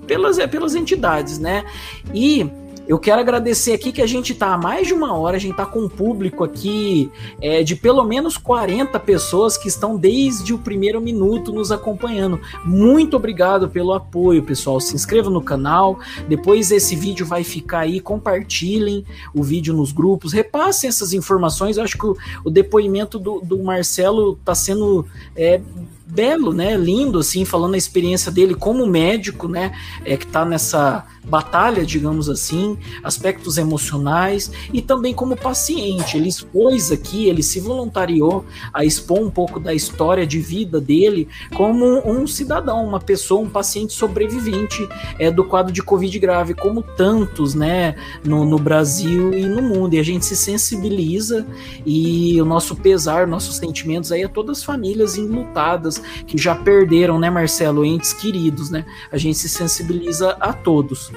A: pelas, é, pelas entidades, né? E eu quero agradecer aqui que a gente está há mais de uma hora, a gente está com um público aqui é, de pelo menos 40 pessoas que estão desde o primeiro minuto nos acompanhando. Muito obrigado pelo apoio, pessoal. Se inscreva no canal, depois esse vídeo vai ficar aí, compartilhem o vídeo nos grupos, repassem essas informações. Eu acho que o, o depoimento do, do Marcelo está sendo é, belo, né? Lindo, assim, falando a experiência dele como médico, né? É que tá nessa batalha, digamos assim, aspectos emocionais e também como paciente. Ele expôs aqui, ele se voluntariou a expor um pouco da história de vida dele como um cidadão, uma pessoa, um paciente sobrevivente é, do quadro de Covid grave, como tantos, né, no, no Brasil e no mundo. E a gente se sensibiliza e o nosso pesar, nossos sentimentos aí a todas as famílias enlutadas que já perderam, né, Marcelo, entes queridos, né? A gente se sensibiliza a todos.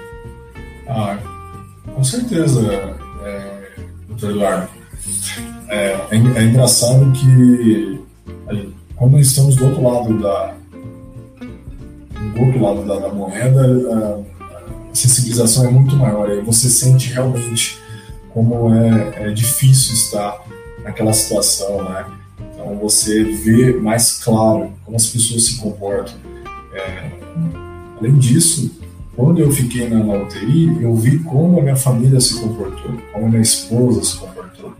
B: Ah, com certeza, é, doutor Eduardo. É, é, é, engraçado que quando estamos do outro lado da do outro lado da, da moeda, a, a, sensibilização é muito maior. E você sente realmente como é, é difícil estar naquela situação, né? Então você vê mais claro como as pessoas se comportam. É, além disso, quando eu fiquei na, UTI, eu vi como a minha família se comportou, como a minha esposa se comportou.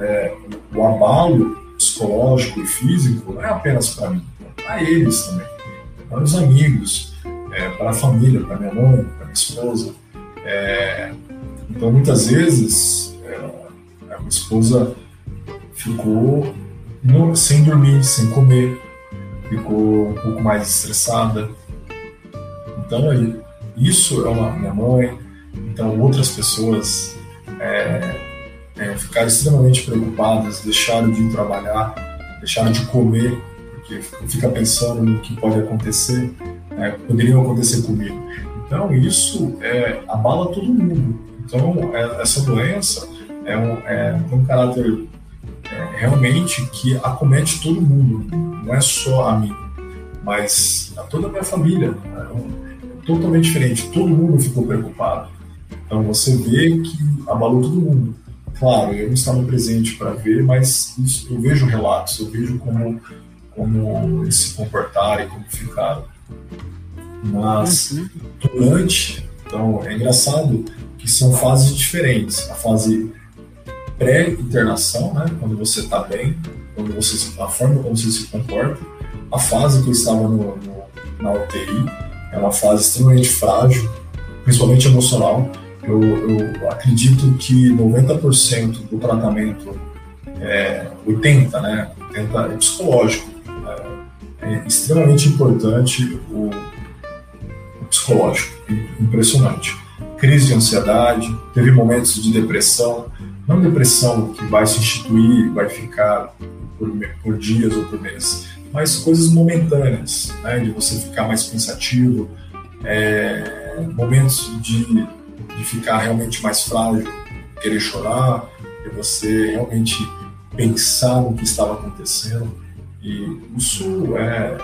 B: É, o abalo psicológico e físico não é apenas para mim, é para eles também, para os amigos, é, para a família, para minha mãe, para minha esposa. É, então, muitas vezes, é, a minha esposa ficou sem dormir, sem comer, ficou um pouco mais estressada. Então, isso é uma minha mãe, então outras pessoas é, é, ficaram extremamente preocupadas, deixaram de ir trabalhar, deixaram de comer, porque fica pensando no que pode acontecer, é, poderiam acontecer comigo. Então isso é, abala todo mundo. Então é, essa doença é um, é, tem um caráter realmente que acomete todo mundo, não é só a mim, mas a toda a minha família. Né? totalmente diferente. Todo mundo ficou preocupado. Então você vê que abalou todo mundo. Claro, eu não estava presente para ver, mas isso, eu vejo relatos, eu vejo como, como eles se comportaram e como ficaram. Mas durante, então é engraçado que são fases diferentes. A fase pré-internação, né, quando você está bem, quando você, a forma como você se comporta, a fase que eu estava no, no, na UTI, é uma fase extremamente frágil, principalmente emocional. Eu, eu acredito que 90% do tratamento, é, 80%, né, 80 é psicológico. É, é extremamente importante o, o psicológico, impressionante. Crise de ansiedade, teve momentos de depressão, não depressão que vai se instituir, vai ficar por, por dias ou por meses, mas coisas momentâneas, né, de você ficar mais pensativo, é, momentos de, de ficar realmente mais frágil, querer chorar, de você realmente pensar no que estava acontecendo. E isso é.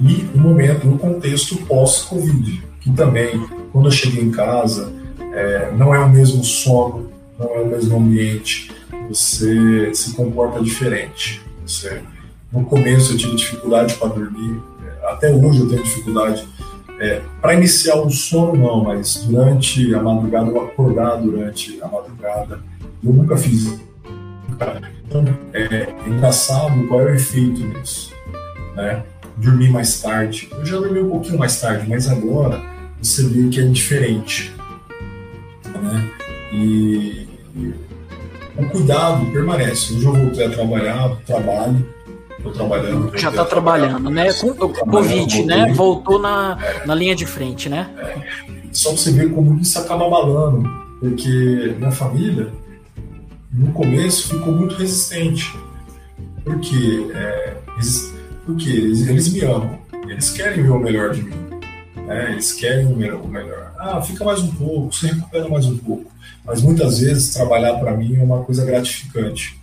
B: E o momento, no contexto pós-Covid, que também, quando eu cheguei em casa, é, não é o mesmo sono, não é o mesmo ambiente, você se comporta diferente. Você no começo eu tive dificuldade para dormir, até hoje eu tenho dificuldade. É, para iniciar o sono, não, mas durante a madrugada, eu acordar durante a madrugada, eu nunca fiz. Então, é, é engraçado qual é o efeito nisso. Né? Dormir mais tarde. Eu já dormi um pouquinho mais tarde, mas agora você vê que é diferente. Né? E o cuidado permanece. Hoje eu voltei a trabalhar, trabalho, Estou trabalhando.
A: Já está trabalhando, né? Com o Covid, né? Voltou na, é. na linha de frente, né?
B: É. Só você ver como isso acaba abalando, porque minha família, no começo, ficou muito resistente. Porque, é, eles, porque eles, eles me amam, eles querem ver o melhor de mim. Né? Eles querem o melhor, o melhor. Ah, fica mais um pouco, se recupera mais um pouco. Mas muitas vezes trabalhar para mim é uma coisa gratificante.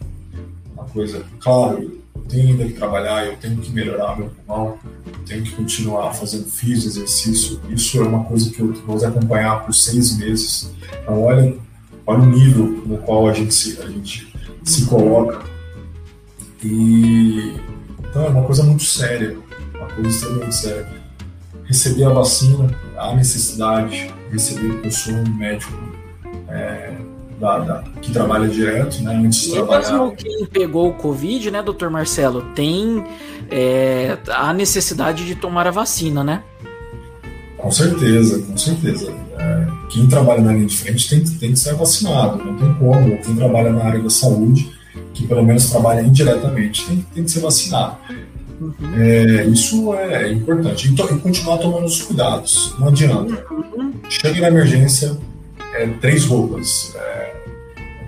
B: Uma coisa, claro, tenho ainda que trabalhar, eu tenho que melhorar meu pulmão, eu tenho que continuar fazendo físico, exercício. Isso é uma coisa que eu vou acompanhar por seis meses. Então, olha, olha o nível no qual a gente se, a gente se coloca. E então é uma coisa muito séria, uma coisa extremamente séria. Receber a vacina, há necessidade de receber, porque eu sou um médico é, da, da, que trabalha direto, né? Antes de trabalhar.
A: Mesmo quem pegou o Covid, né, doutor Marcelo, tem é, a necessidade de tomar a vacina, né?
B: Com certeza, com certeza. É, quem trabalha na linha de frente tem, tem que ser vacinado, não tem como. Quem trabalha na área da saúde, que pelo menos trabalha indiretamente, tem, tem que ser vacinado. Uhum. É, isso é importante. E, e, continuar tomando os cuidados. Não adianta. Uhum. Chega na emergência, é, três roupas. É,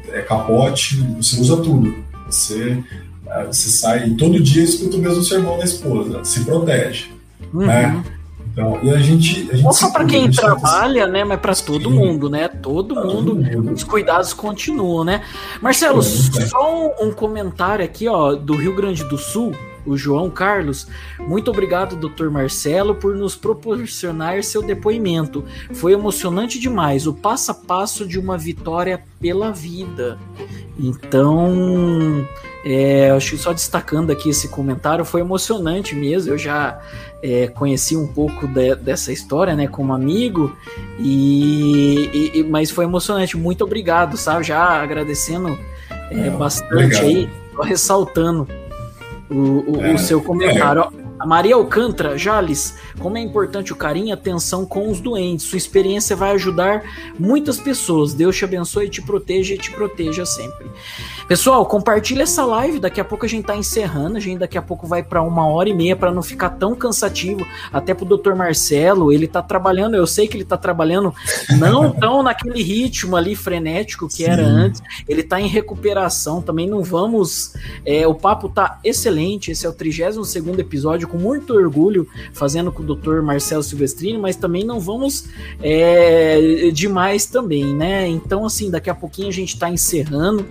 B: é, capote, você usa tudo. Você, é, você sai todo dia escuta o mesmo sermão da esposa. Se protege. Uhum. Né? Então, e a gente. A gente
A: Não só para quem trabalha, né? Mas para todo mundo, né? Todo mundo, todo mundo, os cuidados continuam, né? Marcelo, é. só um, um comentário aqui, ó, do Rio Grande do Sul o João Carlos. Muito obrigado, Dr. Marcelo, por nos proporcionar seu depoimento. Foi emocionante demais, o passo a passo de uma vitória pela vida. Então, é, acho que só destacando aqui esse comentário, foi emocionante mesmo. Eu já é, conheci um pouco de, dessa história, né, como amigo, e, e, mas foi emocionante. Muito obrigado, sabe? Já agradecendo é, bastante obrigado. aí, ressaltando o, o, é, o seu comentário. A Maria Alcântara, Jales, como é importante o carinho e atenção com os doentes. Sua experiência vai ajudar muitas pessoas. Deus te abençoe, te proteja e te proteja sempre. Pessoal, compartilha essa live. Daqui a pouco a gente tá encerrando. A gente daqui a pouco vai para uma hora e meia para não ficar tão cansativo. Até pro Dr. Marcelo, ele tá trabalhando. Eu sei que ele tá trabalhando não tão naquele ritmo ali frenético que Sim. era antes. Ele tá em recuperação. Também não vamos. É, o papo tá excelente. Esse é o 32 segundo episódio com muito orgulho fazendo com o Dr. Marcelo Silvestrini, mas também não vamos é, demais também, né? Então, assim, daqui a pouquinho a gente está encerrando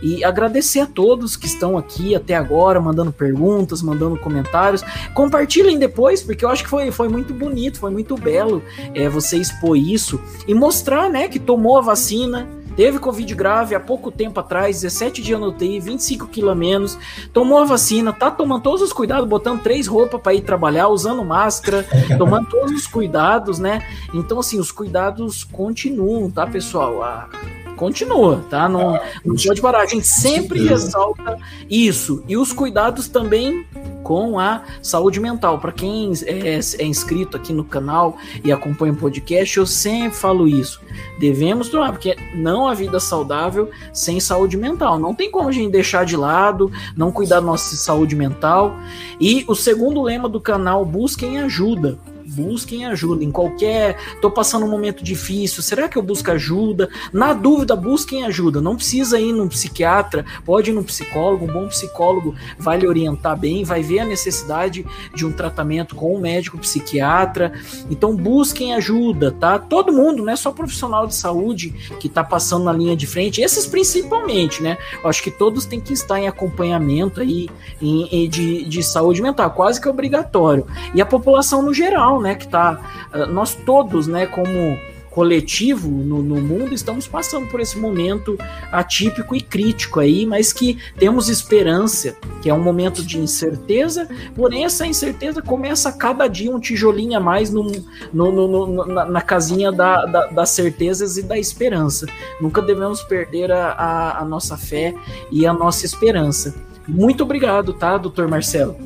A: e agradecer a todos que estão aqui até agora, mandando perguntas, mandando comentários. Compartilhem depois, porque eu acho que foi, foi muito bonito, foi muito belo é, você expor isso e mostrar, né, que tomou a vacina Teve Covid grave há pouco tempo atrás, 17 dias no UTI, 25 quilos a menos, tomou a vacina, tá tomando todos os cuidados, botando três roupas para ir trabalhar, usando máscara, tomando todos os cuidados, né? Então, assim, os cuidados continuam, tá, pessoal? A continua, tá? Não, não pode parar. A gente sempre ressalta isso. E os cuidados também com a saúde mental. Para quem é, é, inscrito aqui no canal e acompanha o podcast, eu sempre falo isso. Devemos tomar, porque não há vida saudável sem saúde mental. Não tem como a gente deixar de lado, não cuidar da nossa saúde mental. E o segundo lema do canal, busquem ajuda busquem ajuda em qualquer. Tô passando um momento difícil, será que eu busco ajuda? Na dúvida, busquem ajuda. Não precisa ir num psiquiatra, pode ir num psicólogo. Um bom psicólogo vai lhe orientar bem, vai ver a necessidade de um tratamento com um médico psiquiatra. Então, busquem ajuda, tá? Todo mundo, não é só profissional de saúde que tá passando na linha de frente, esses principalmente, né? Acho que todos têm que estar em acompanhamento aí em, em, de, de saúde mental, quase que obrigatório. E a população no geral, né, que tá, ah, nós todos, né, como coletivo no, no, mundo, estamos passando por esse momento atípico e crítico aí, mas que temos esperança, que é um momento de incerteza, porém essa incerteza começa a cada dia um tijolinho a mais no, no, no na, na, casinha da, da, das certezas e da esperança. Nunca devemos perder a, a, a nossa fé e a nossa esperança. Muito obrigado, tá, doutor Marcelo?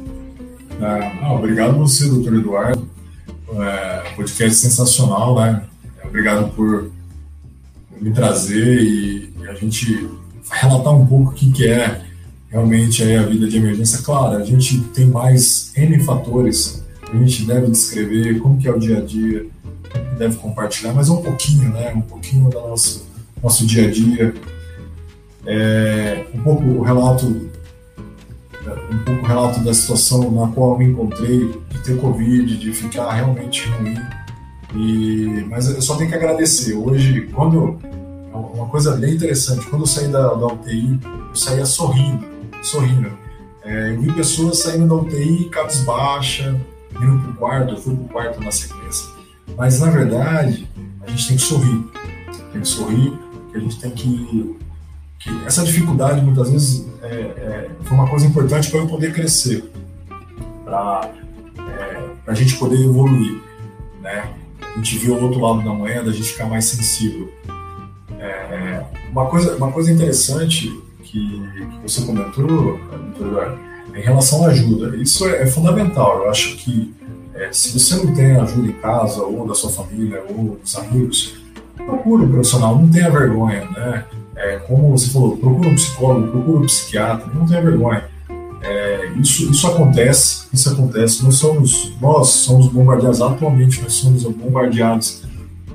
B: Ah, obrigado você, doutor Eduardo é, podcast sensacional, né? Obrigado por me trazer e, e a gente relatar um pouco o que, que é realmente aí a vida de emergência. Claro, a gente tem mais N fatores a gente deve descrever, como que é o dia a dia, deve compartilhar, mas um pouquinho, né? Um pouquinho do nosso, nosso dia a dia. É, um pouco o relato um pouco relato da situação na qual eu me encontrei, de ter Covid, de ficar realmente ruim. E, mas eu só tenho que agradecer. Hoje, quando. Uma coisa bem interessante, quando eu saí da, da UTI, eu saía sorrindo, sorrindo. É, É, eu vi pessoas saindo da UTI cabisbaixa, indo para o quarto, eu fui para o quarto na sequência. Mas, na verdade, a gente tem que sorrir. Tem que sorrir, a gente tem que. Essa dificuldade, muitas vezes, é, é, foi uma coisa importante para eu poder crescer, para é, a gente poder evoluir. Né? A gente viu o outro lado da moeda, a gente ficar mais sensível. É, uma, coisa, uma coisa interessante que, que você comentou, doutor Eduardo, em relação à ajuda. Isso é, é fundamental. Eu acho que é, se você não tem ajuda em casa, ou da sua família, ou dos amigos, procure um profissional, não tenha vergonha, né? É, como você falou, procure um psicólogo, procure um psiquiatra, não tenha vergonha. É, isso, isso acontece, isso acontece. Nós somos, nós somos bombardeados atualmente, nós somos bombardeados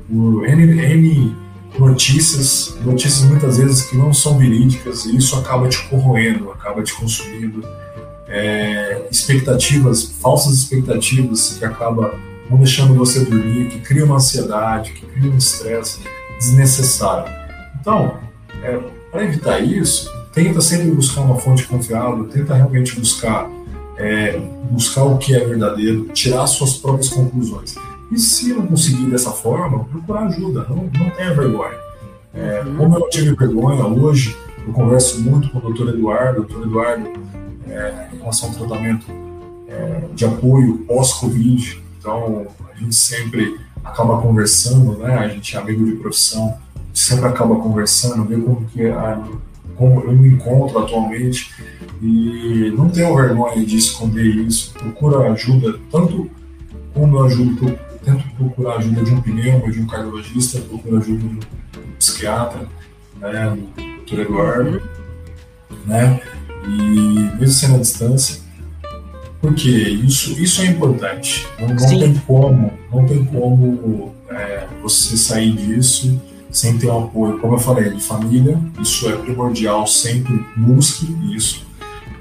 B: por N, N notícias, notícias muitas vezes que não são verídicas, e isso acaba te corroendo, acaba te consumindo. É, expectativas, falsas expectativas que acabam não deixando você dormir, que cria uma ansiedade, que cria um estresse desnecessário. Então, é, para evitar isso, tenta sempre buscar uma fonte confiável, tenta realmente buscar é, buscar o que é verdadeiro, tirar suas próprias conclusões. E se não conseguir dessa forma, procurar ajuda, não, não tenha vergonha. É, uhum. Como eu não tive vergonha hoje, eu converso muito com o doutor Eduardo, o doutor Eduardo, é, em relação ao tratamento é, de apoio pós-Covid, então a gente sempre acaba conversando, né? A gente é amigo de profissão, sempre acaba conversando, ver como que a, como eu me encontro atualmente e não tenho vergonha de esconder isso. Procura ajuda, tanto como eu ajudo tento procurar ajuda de um pneumo, de um cardiologista, procuro ajuda de um psiquiatra, né, do Dr. Eduardo, né, e mesmo sendo à distância, porque isso, isso é importante. Não, não tem como, não tem como é, você sair disso sem ter um apoio, como eu falei, de família, isso é primordial, sempre busque isso,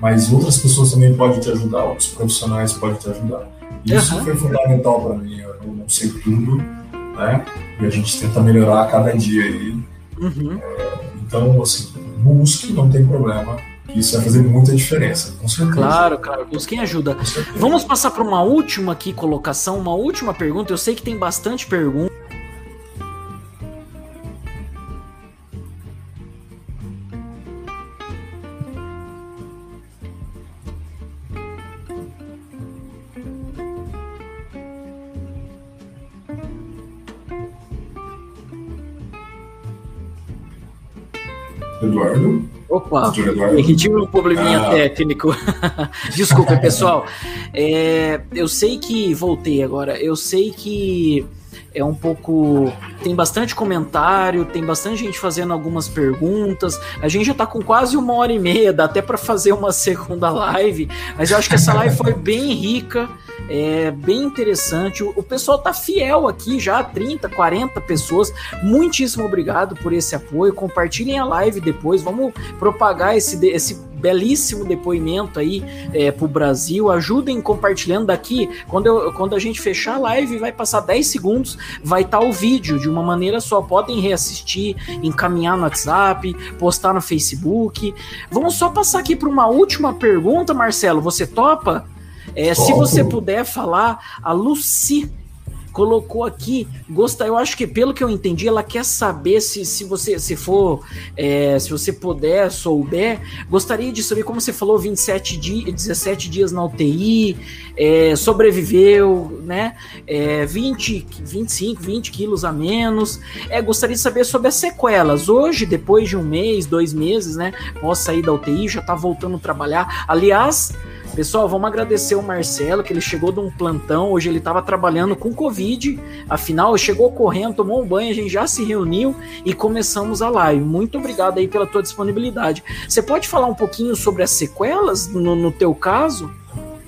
B: mas outras pessoas também podem te ajudar, outros profissionais podem te ajudar. Isso uhum. foi fundamental para mim. Eu não sei tudo, né? E a gente tenta melhorar a cada dia aí. Uhum. É, então, assim, busque, não tem problema. Isso vai fazer muita diferença, com certeza.
A: Claro, claro, busquem ajuda. Vamos passar para uma última aqui colocação, uma última pergunta. Eu sei que tem bastante pergunta.
B: Eduardo.
A: Opa, que tive um probleminha ah. técnico. Desculpa, pessoal. É, eu sei que. Voltei agora. Eu sei que é um pouco. Tem bastante comentário, tem bastante gente fazendo algumas perguntas. A gente já tá com quase uma hora e meia, dá até para fazer uma segunda live, mas eu acho que essa live foi bem rica. É bem interessante. O, pessoal tá fiel aqui já, 30, 40 pessoas. Muitíssimo obrigado por esse apoio. Compartilhem a live depois. Vamos propagar esse, esse belíssimo depoimento aí é, pro Brasil. Ajudem compartilhando daqui. Quando, eu, quando a gente fechar a live, vai passar 10 segundos, vai estar tá o vídeo de uma maneira só. Podem reassistir, encaminhar no WhatsApp, postar no Facebook. Vamos só passar aqui para uma última pergunta, Marcelo. Você topa? É, se você puder falar, a Lucy colocou aqui, gosta, eu acho que pelo que eu entendi, ela quer saber se, se você se for, é, se você puder, souber, gostaria de saber como você falou, 27 dias, 17 dias na UTI, é, sobreviveu, né? É, 20, 25, 20 quilos a menos. É, gostaria de saber sobre as sequelas. Hoje, depois de um mês, dois meses, né? Pós sair da UTI, já tá voltando a trabalhar. Aliás, Pessoal, vamos agradecer o Marcelo, que ele chegou de um plantão. Hoje ele estava trabalhando com Covid. Afinal, chegou correndo, tomou um banho, a gente já se reuniu e começamos a live. Muito obrigado aí pela tua disponibilidade. Você pode falar um pouquinho sobre as sequelas no, no teu caso?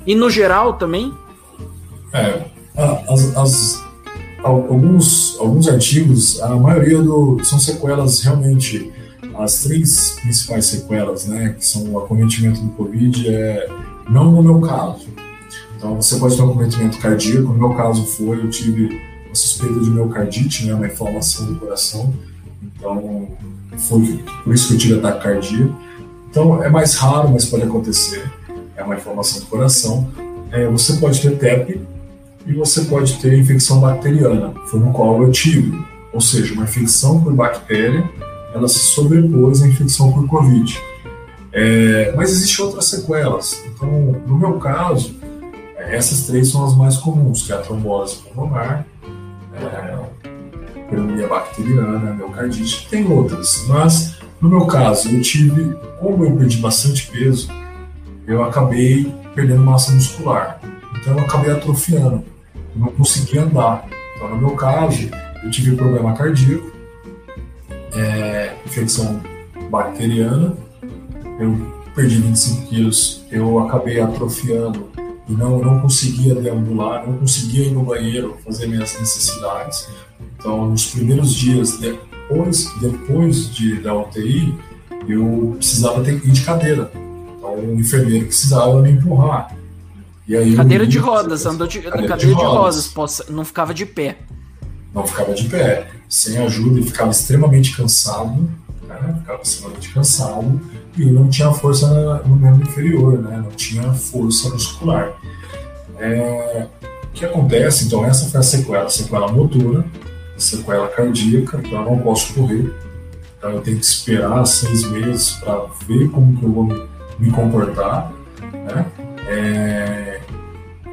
A: E no geral também?
B: É, as, as, alguns, alguns artigos, a maioria do, são sequelas realmente. As três principais sequelas, né, que são o acometimento do Covid, é não no meu caso. Então, você pode ter um comprometimento cardíaco. No meu caso foi, eu tive uma suspeita de miocardite, né, uma inflamação do coração. Então, foi por isso que eu tive ataque cardíaco. Então, é mais raro, mas pode acontecer. é uma inflamação do coração, é, você pode ter TEP e você pode ter infecção bacteriana, foi no qual eu tive, ou seja, uma infecção por bactéria, ela se sobrepôs à infecção por Covid. É, mas existem outras sequelas. Então, no meu caso, essas três são as mais comuns, que é a trombose pulmonar, é, pneumonia bacteriana, miocardite, tem outras, mas no meu caso, eu tive, como eu perdi bastante peso, eu acabei perdendo massa muscular. Então eu acabei atrofiando, não conseguia andar. Então no meu caso, eu tive problema cardíaco, é, infecção bacteriana, eu perdi 25 quilos, eu acabei atrofiando e não, não conseguia deambular, não conseguia ir no banheiro fazer minhas necessidades. Então, nos primeiros dias, depois, depois de, da UTI, eu precisava ter, ir de cadeira. Então, o enfermeiro precisava me empurrar.
A: E aí cadeira de rodas, andou de cadeira, cadeira de, de rodas, não ficava de pé.
B: Não ficava de pé, sem ajuda, e ficava extremamente cansado, né? ficava extremamente cansado e não tinha força no membro inferior, né? não tinha força muscular. É... O que acontece, então, essa foi a sequela, sequela motora, sequela cardíaca, então eu não posso correr, então eu tenho que esperar seis meses para ver como que eu vou me comportar, né? É...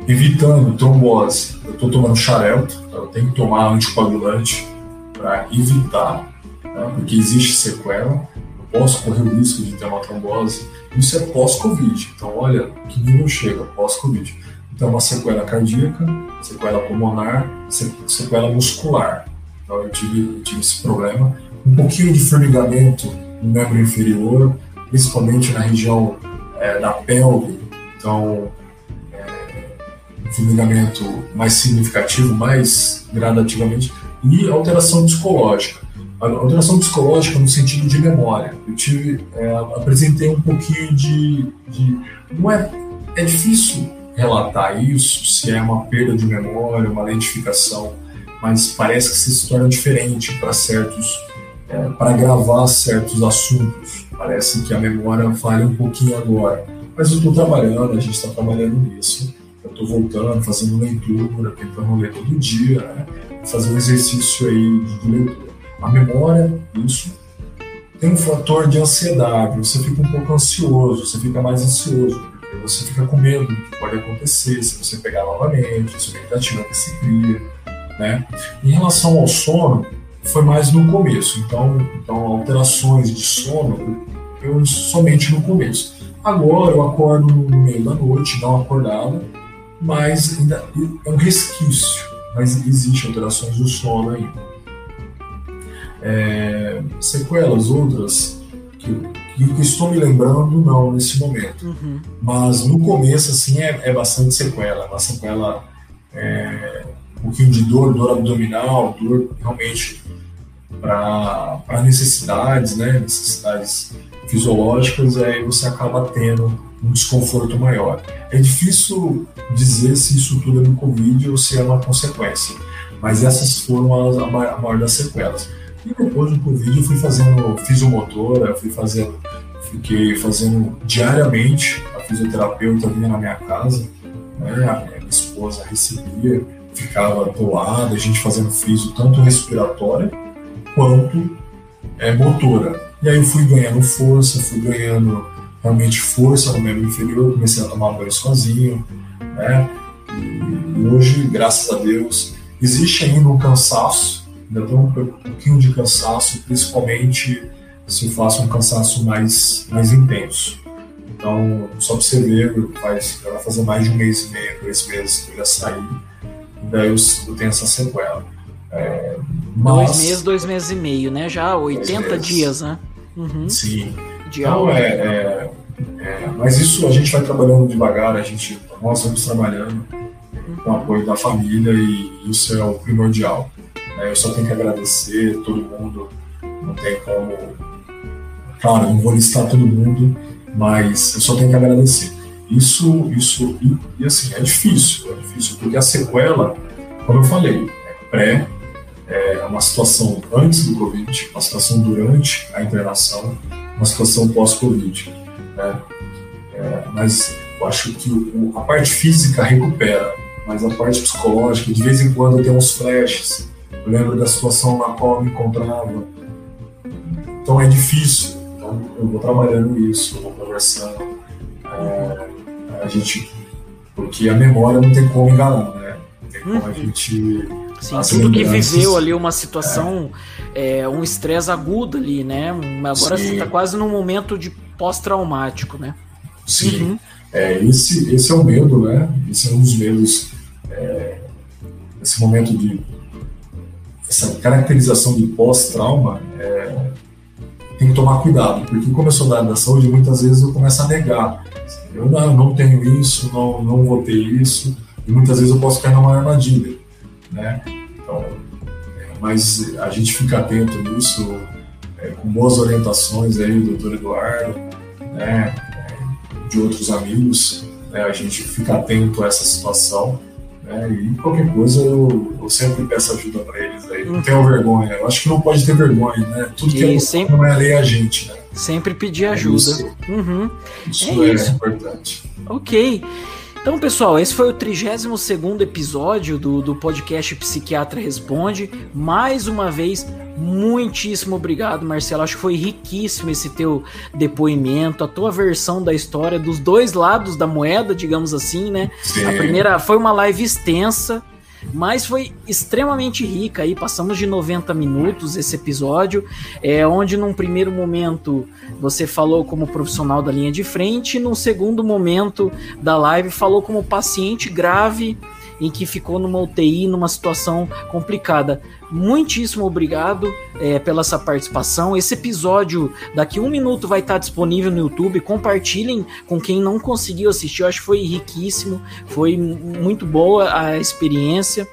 B: evitando trombose, eu estou tomando xarelto, então eu tenho que tomar anticoagulante para evitar, né? porque existe sequela, posso correr o risco de ter uma trombose. Isso é pós-Covid. Então, olha que nível chega, pós-Covid. Então, uma sequela cardíaca, sequela pulmonar, sequela muscular. Então, eu tive, eu tive esse problema. Um pouquinho de formigamento no membro inferior, principalmente na região é, da pelve. Então, é, um formigamento mais significativo, mais gradativamente. E alteração psicológica alteração psicológica no sentido de memória. Eu tive, é, apresentei um pouquinho de, de, não é, é difícil relatar isso, se é uma perda de memória, uma lentificação, mas parece que se torna diferente para certos, é, para gravar certos assuntos. Parece que a memória falha um pouquinho agora, mas eu estou trabalhando, a gente está trabalhando nisso. Eu estou voltando, fazendo leitura, tentando ler todo dia, né? fazer um exercício aí de leitura a memória, isso. Tem um fator de ansiedade, você fica um pouco ansioso, você fica mais ansioso, porque você fica com medo do que pode acontecer se você pegar novamente, a expectativa que se cria. Né? Em relação ao sono, foi mais no começo, então, então alterações de sono, eu somente no começo. Agora eu acordo no meio da noite, não acordado, mas ainda é um resquício, mas existe alterações do sono ainda. É, sequelas outras que, que, que, estou me lembrando, não, nesse momento. Uhum. Mas no começo, assim, é, é bastante sequela. Uma sequela, é, um pouquinho de dor, dor abdominal, dor realmente para necessidades, né, necessidades fisiológicas, aí você acaba tendo um desconforto maior. É difícil dizer se isso tudo é do Covid ou se é uma consequência, mas essas foram as, a maior das sequelas. E depois do Covid eu fui fazendo fisiomotora, fui fazendo, fiquei fazendo diariamente a fisioterapeuta vinha na minha casa, né? A minha esposa recebia, ficava do lado, a gente fazendo fisio tanto respiratória quanto é, motora. E aí eu fui ganhando força, fui ganhando realmente força no membro inferior, comecei a tomar banho sozinho, né? E hoje, graças a Deus, existe ainda um cansaço, ainda tenho um pouquinho de cansaço, principalmente se eu faço um cansaço mais, mais intenso. Então, só para você ver, faz, vai fazer mais de um mês e meio, dois meses que eu já saí, e daí eu, eu tenho essa sequela.
A: É, mas, dois meses, dois meses e meio, né? Já 80 dias, né?
B: Uhum. Sim. De então, é, é, é, mas isso a gente vai trabalhando devagar, a gente, nós vamos trabalhando com o apoio da família e isso é o primordial. Né? Eu só tenho que agradecer todo mundo, não tem como. Claro, não vou listar todo mundo, mas eu só tenho que agradecer. Isso, isso, e, e assim, é difícil, é difícil, porque a sequela, como eu falei, é pré, é uma situação antes do Covid, uma situação durante a internação, uma situação pós-Covid. Né? É, mas eu acho que o, a parte física recupera, mas a parte psicológica, de vez em quando tem uns flashes. Eu lembro da situação na qual eu me encontrava. Então é difícil. Então eu vou trabalhando isso, eu vou conversando. É, a gente, porque a memória não tem como enganar, né? Não tem como a uhum. gente
A: Sim, tudo que viveu ali uma situação, é. É, um estresse agudo ali, né? Agora Sim. você está quase num momento de pós-traumático, né?
B: Sim. Uhum. É, esse, esse é o medo, né? Esse é um dos medos. É, esse momento de. Essa caracterização de pós-trauma é, tem que tomar cuidado, porque como eu sou da área da saúde, muitas vezes eu começo a negar. Eu não, não tenho isso, não, não vou ter isso, e muitas vezes eu posso cair numa armadilha né? Então, é, mas a gente fica atento nisso, é, com boas orientações aí do doutor Eduardo, né? É, de outros amigos, né? a gente fica atento a essa situação. Né? E qualquer coisa eu, eu sempre peço ajuda para eles aí. Não tenham vergonha. Eu acho que não pode ter vergonha, né? Tudo que é sempre, não é lei a gente, né?
A: Sempre pedir ajuda.
B: Isso,
A: uhum.
B: isso é, é isso. importante.
A: Ok. Então, pessoal, esse foi o 32 episódio do, do podcast Psiquiatra Responde. Mais uma vez, muitíssimo obrigado, Marcelo. Acho que foi riquíssimo esse teu depoimento, a tua versão da história, dos dois lados da moeda, digamos assim, né? Sim. A primeira foi uma live extensa, mas foi extremamente rica aí, passamos de 90 minutos esse episódio, é onde num primeiro momento você falou como profissional da linha de frente, e num segundo momento da live falou como paciente grave em que ficou numa UTI, numa situação complicada. Muitíssimo obrigado é, pela essa participação. Esse episódio, daqui um minuto, vai estar disponível no YouTube. Compartilhem com quem não conseguiu assistir. Eu acho que foi riquíssimo, foi muito boa a experiência.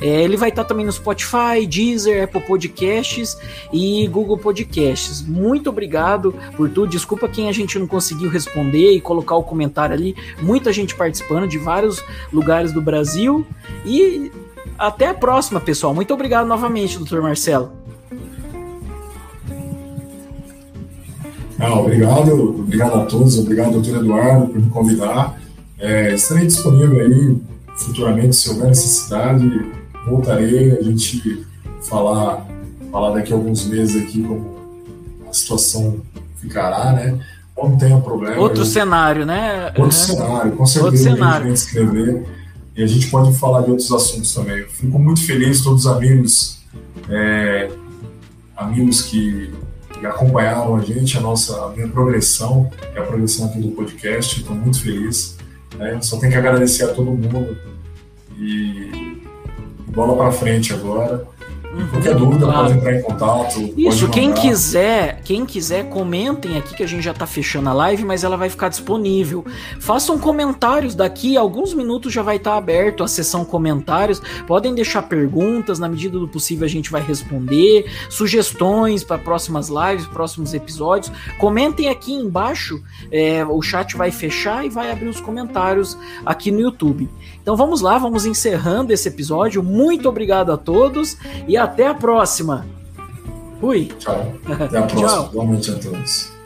A: É, ele vai estar também no Spotify, Deezer, Apple Podcasts e Google Podcasts. Muito obrigado por tudo. Desculpa quem a gente não conseguiu responder e colocar o comentário ali. Muita gente participando de vários lugares do Brasil. E até a próxima, pessoal. Muito obrigado novamente, doutor Marcelo.
B: Não, obrigado, obrigado a todos, obrigado, doutor Eduardo, por me convidar. É, estarei disponível aí futuramente, se houver necessidade, voltarei a gente falar, falar daqui a alguns meses aqui como a situação ficará, né? Não tenha problema.
A: Outro eu... cenário, né?
B: Outro cenário, com certeza. Outro cenário. A gente escrever e a gente pode falar de outros assuntos também. Eu fico muito feliz, todos os amigos, é, amigos que, que, acompanharam a gente, a nossa a minha progressão, e a progressão aqui do podcast, estou muito feliz. Né? Só tenho que agradecer a todo mundo e bola para frente agora. Qualquer dúvida, claro. pode entrar em contato.
A: Isso, quem quiser, quem quiser, comentem aqui que a gente já tá fechando a live, mas ela vai ficar disponível. Façam comentários daqui, alguns minutos já vai estar tá aberto a sessão comentários. Podem deixar perguntas, na medida do possível a gente vai responder, sugestões para próximas lives, próximos episódios. Comentem aqui embaixo, é, o chat vai fechar e vai abrir os comentários aqui no YouTube. Então vamos lá, vamos encerrando esse episódio. Muito obrigado a todos e até a próxima. Fui.
B: Tchau. Até a próxima. Boa noite a todos.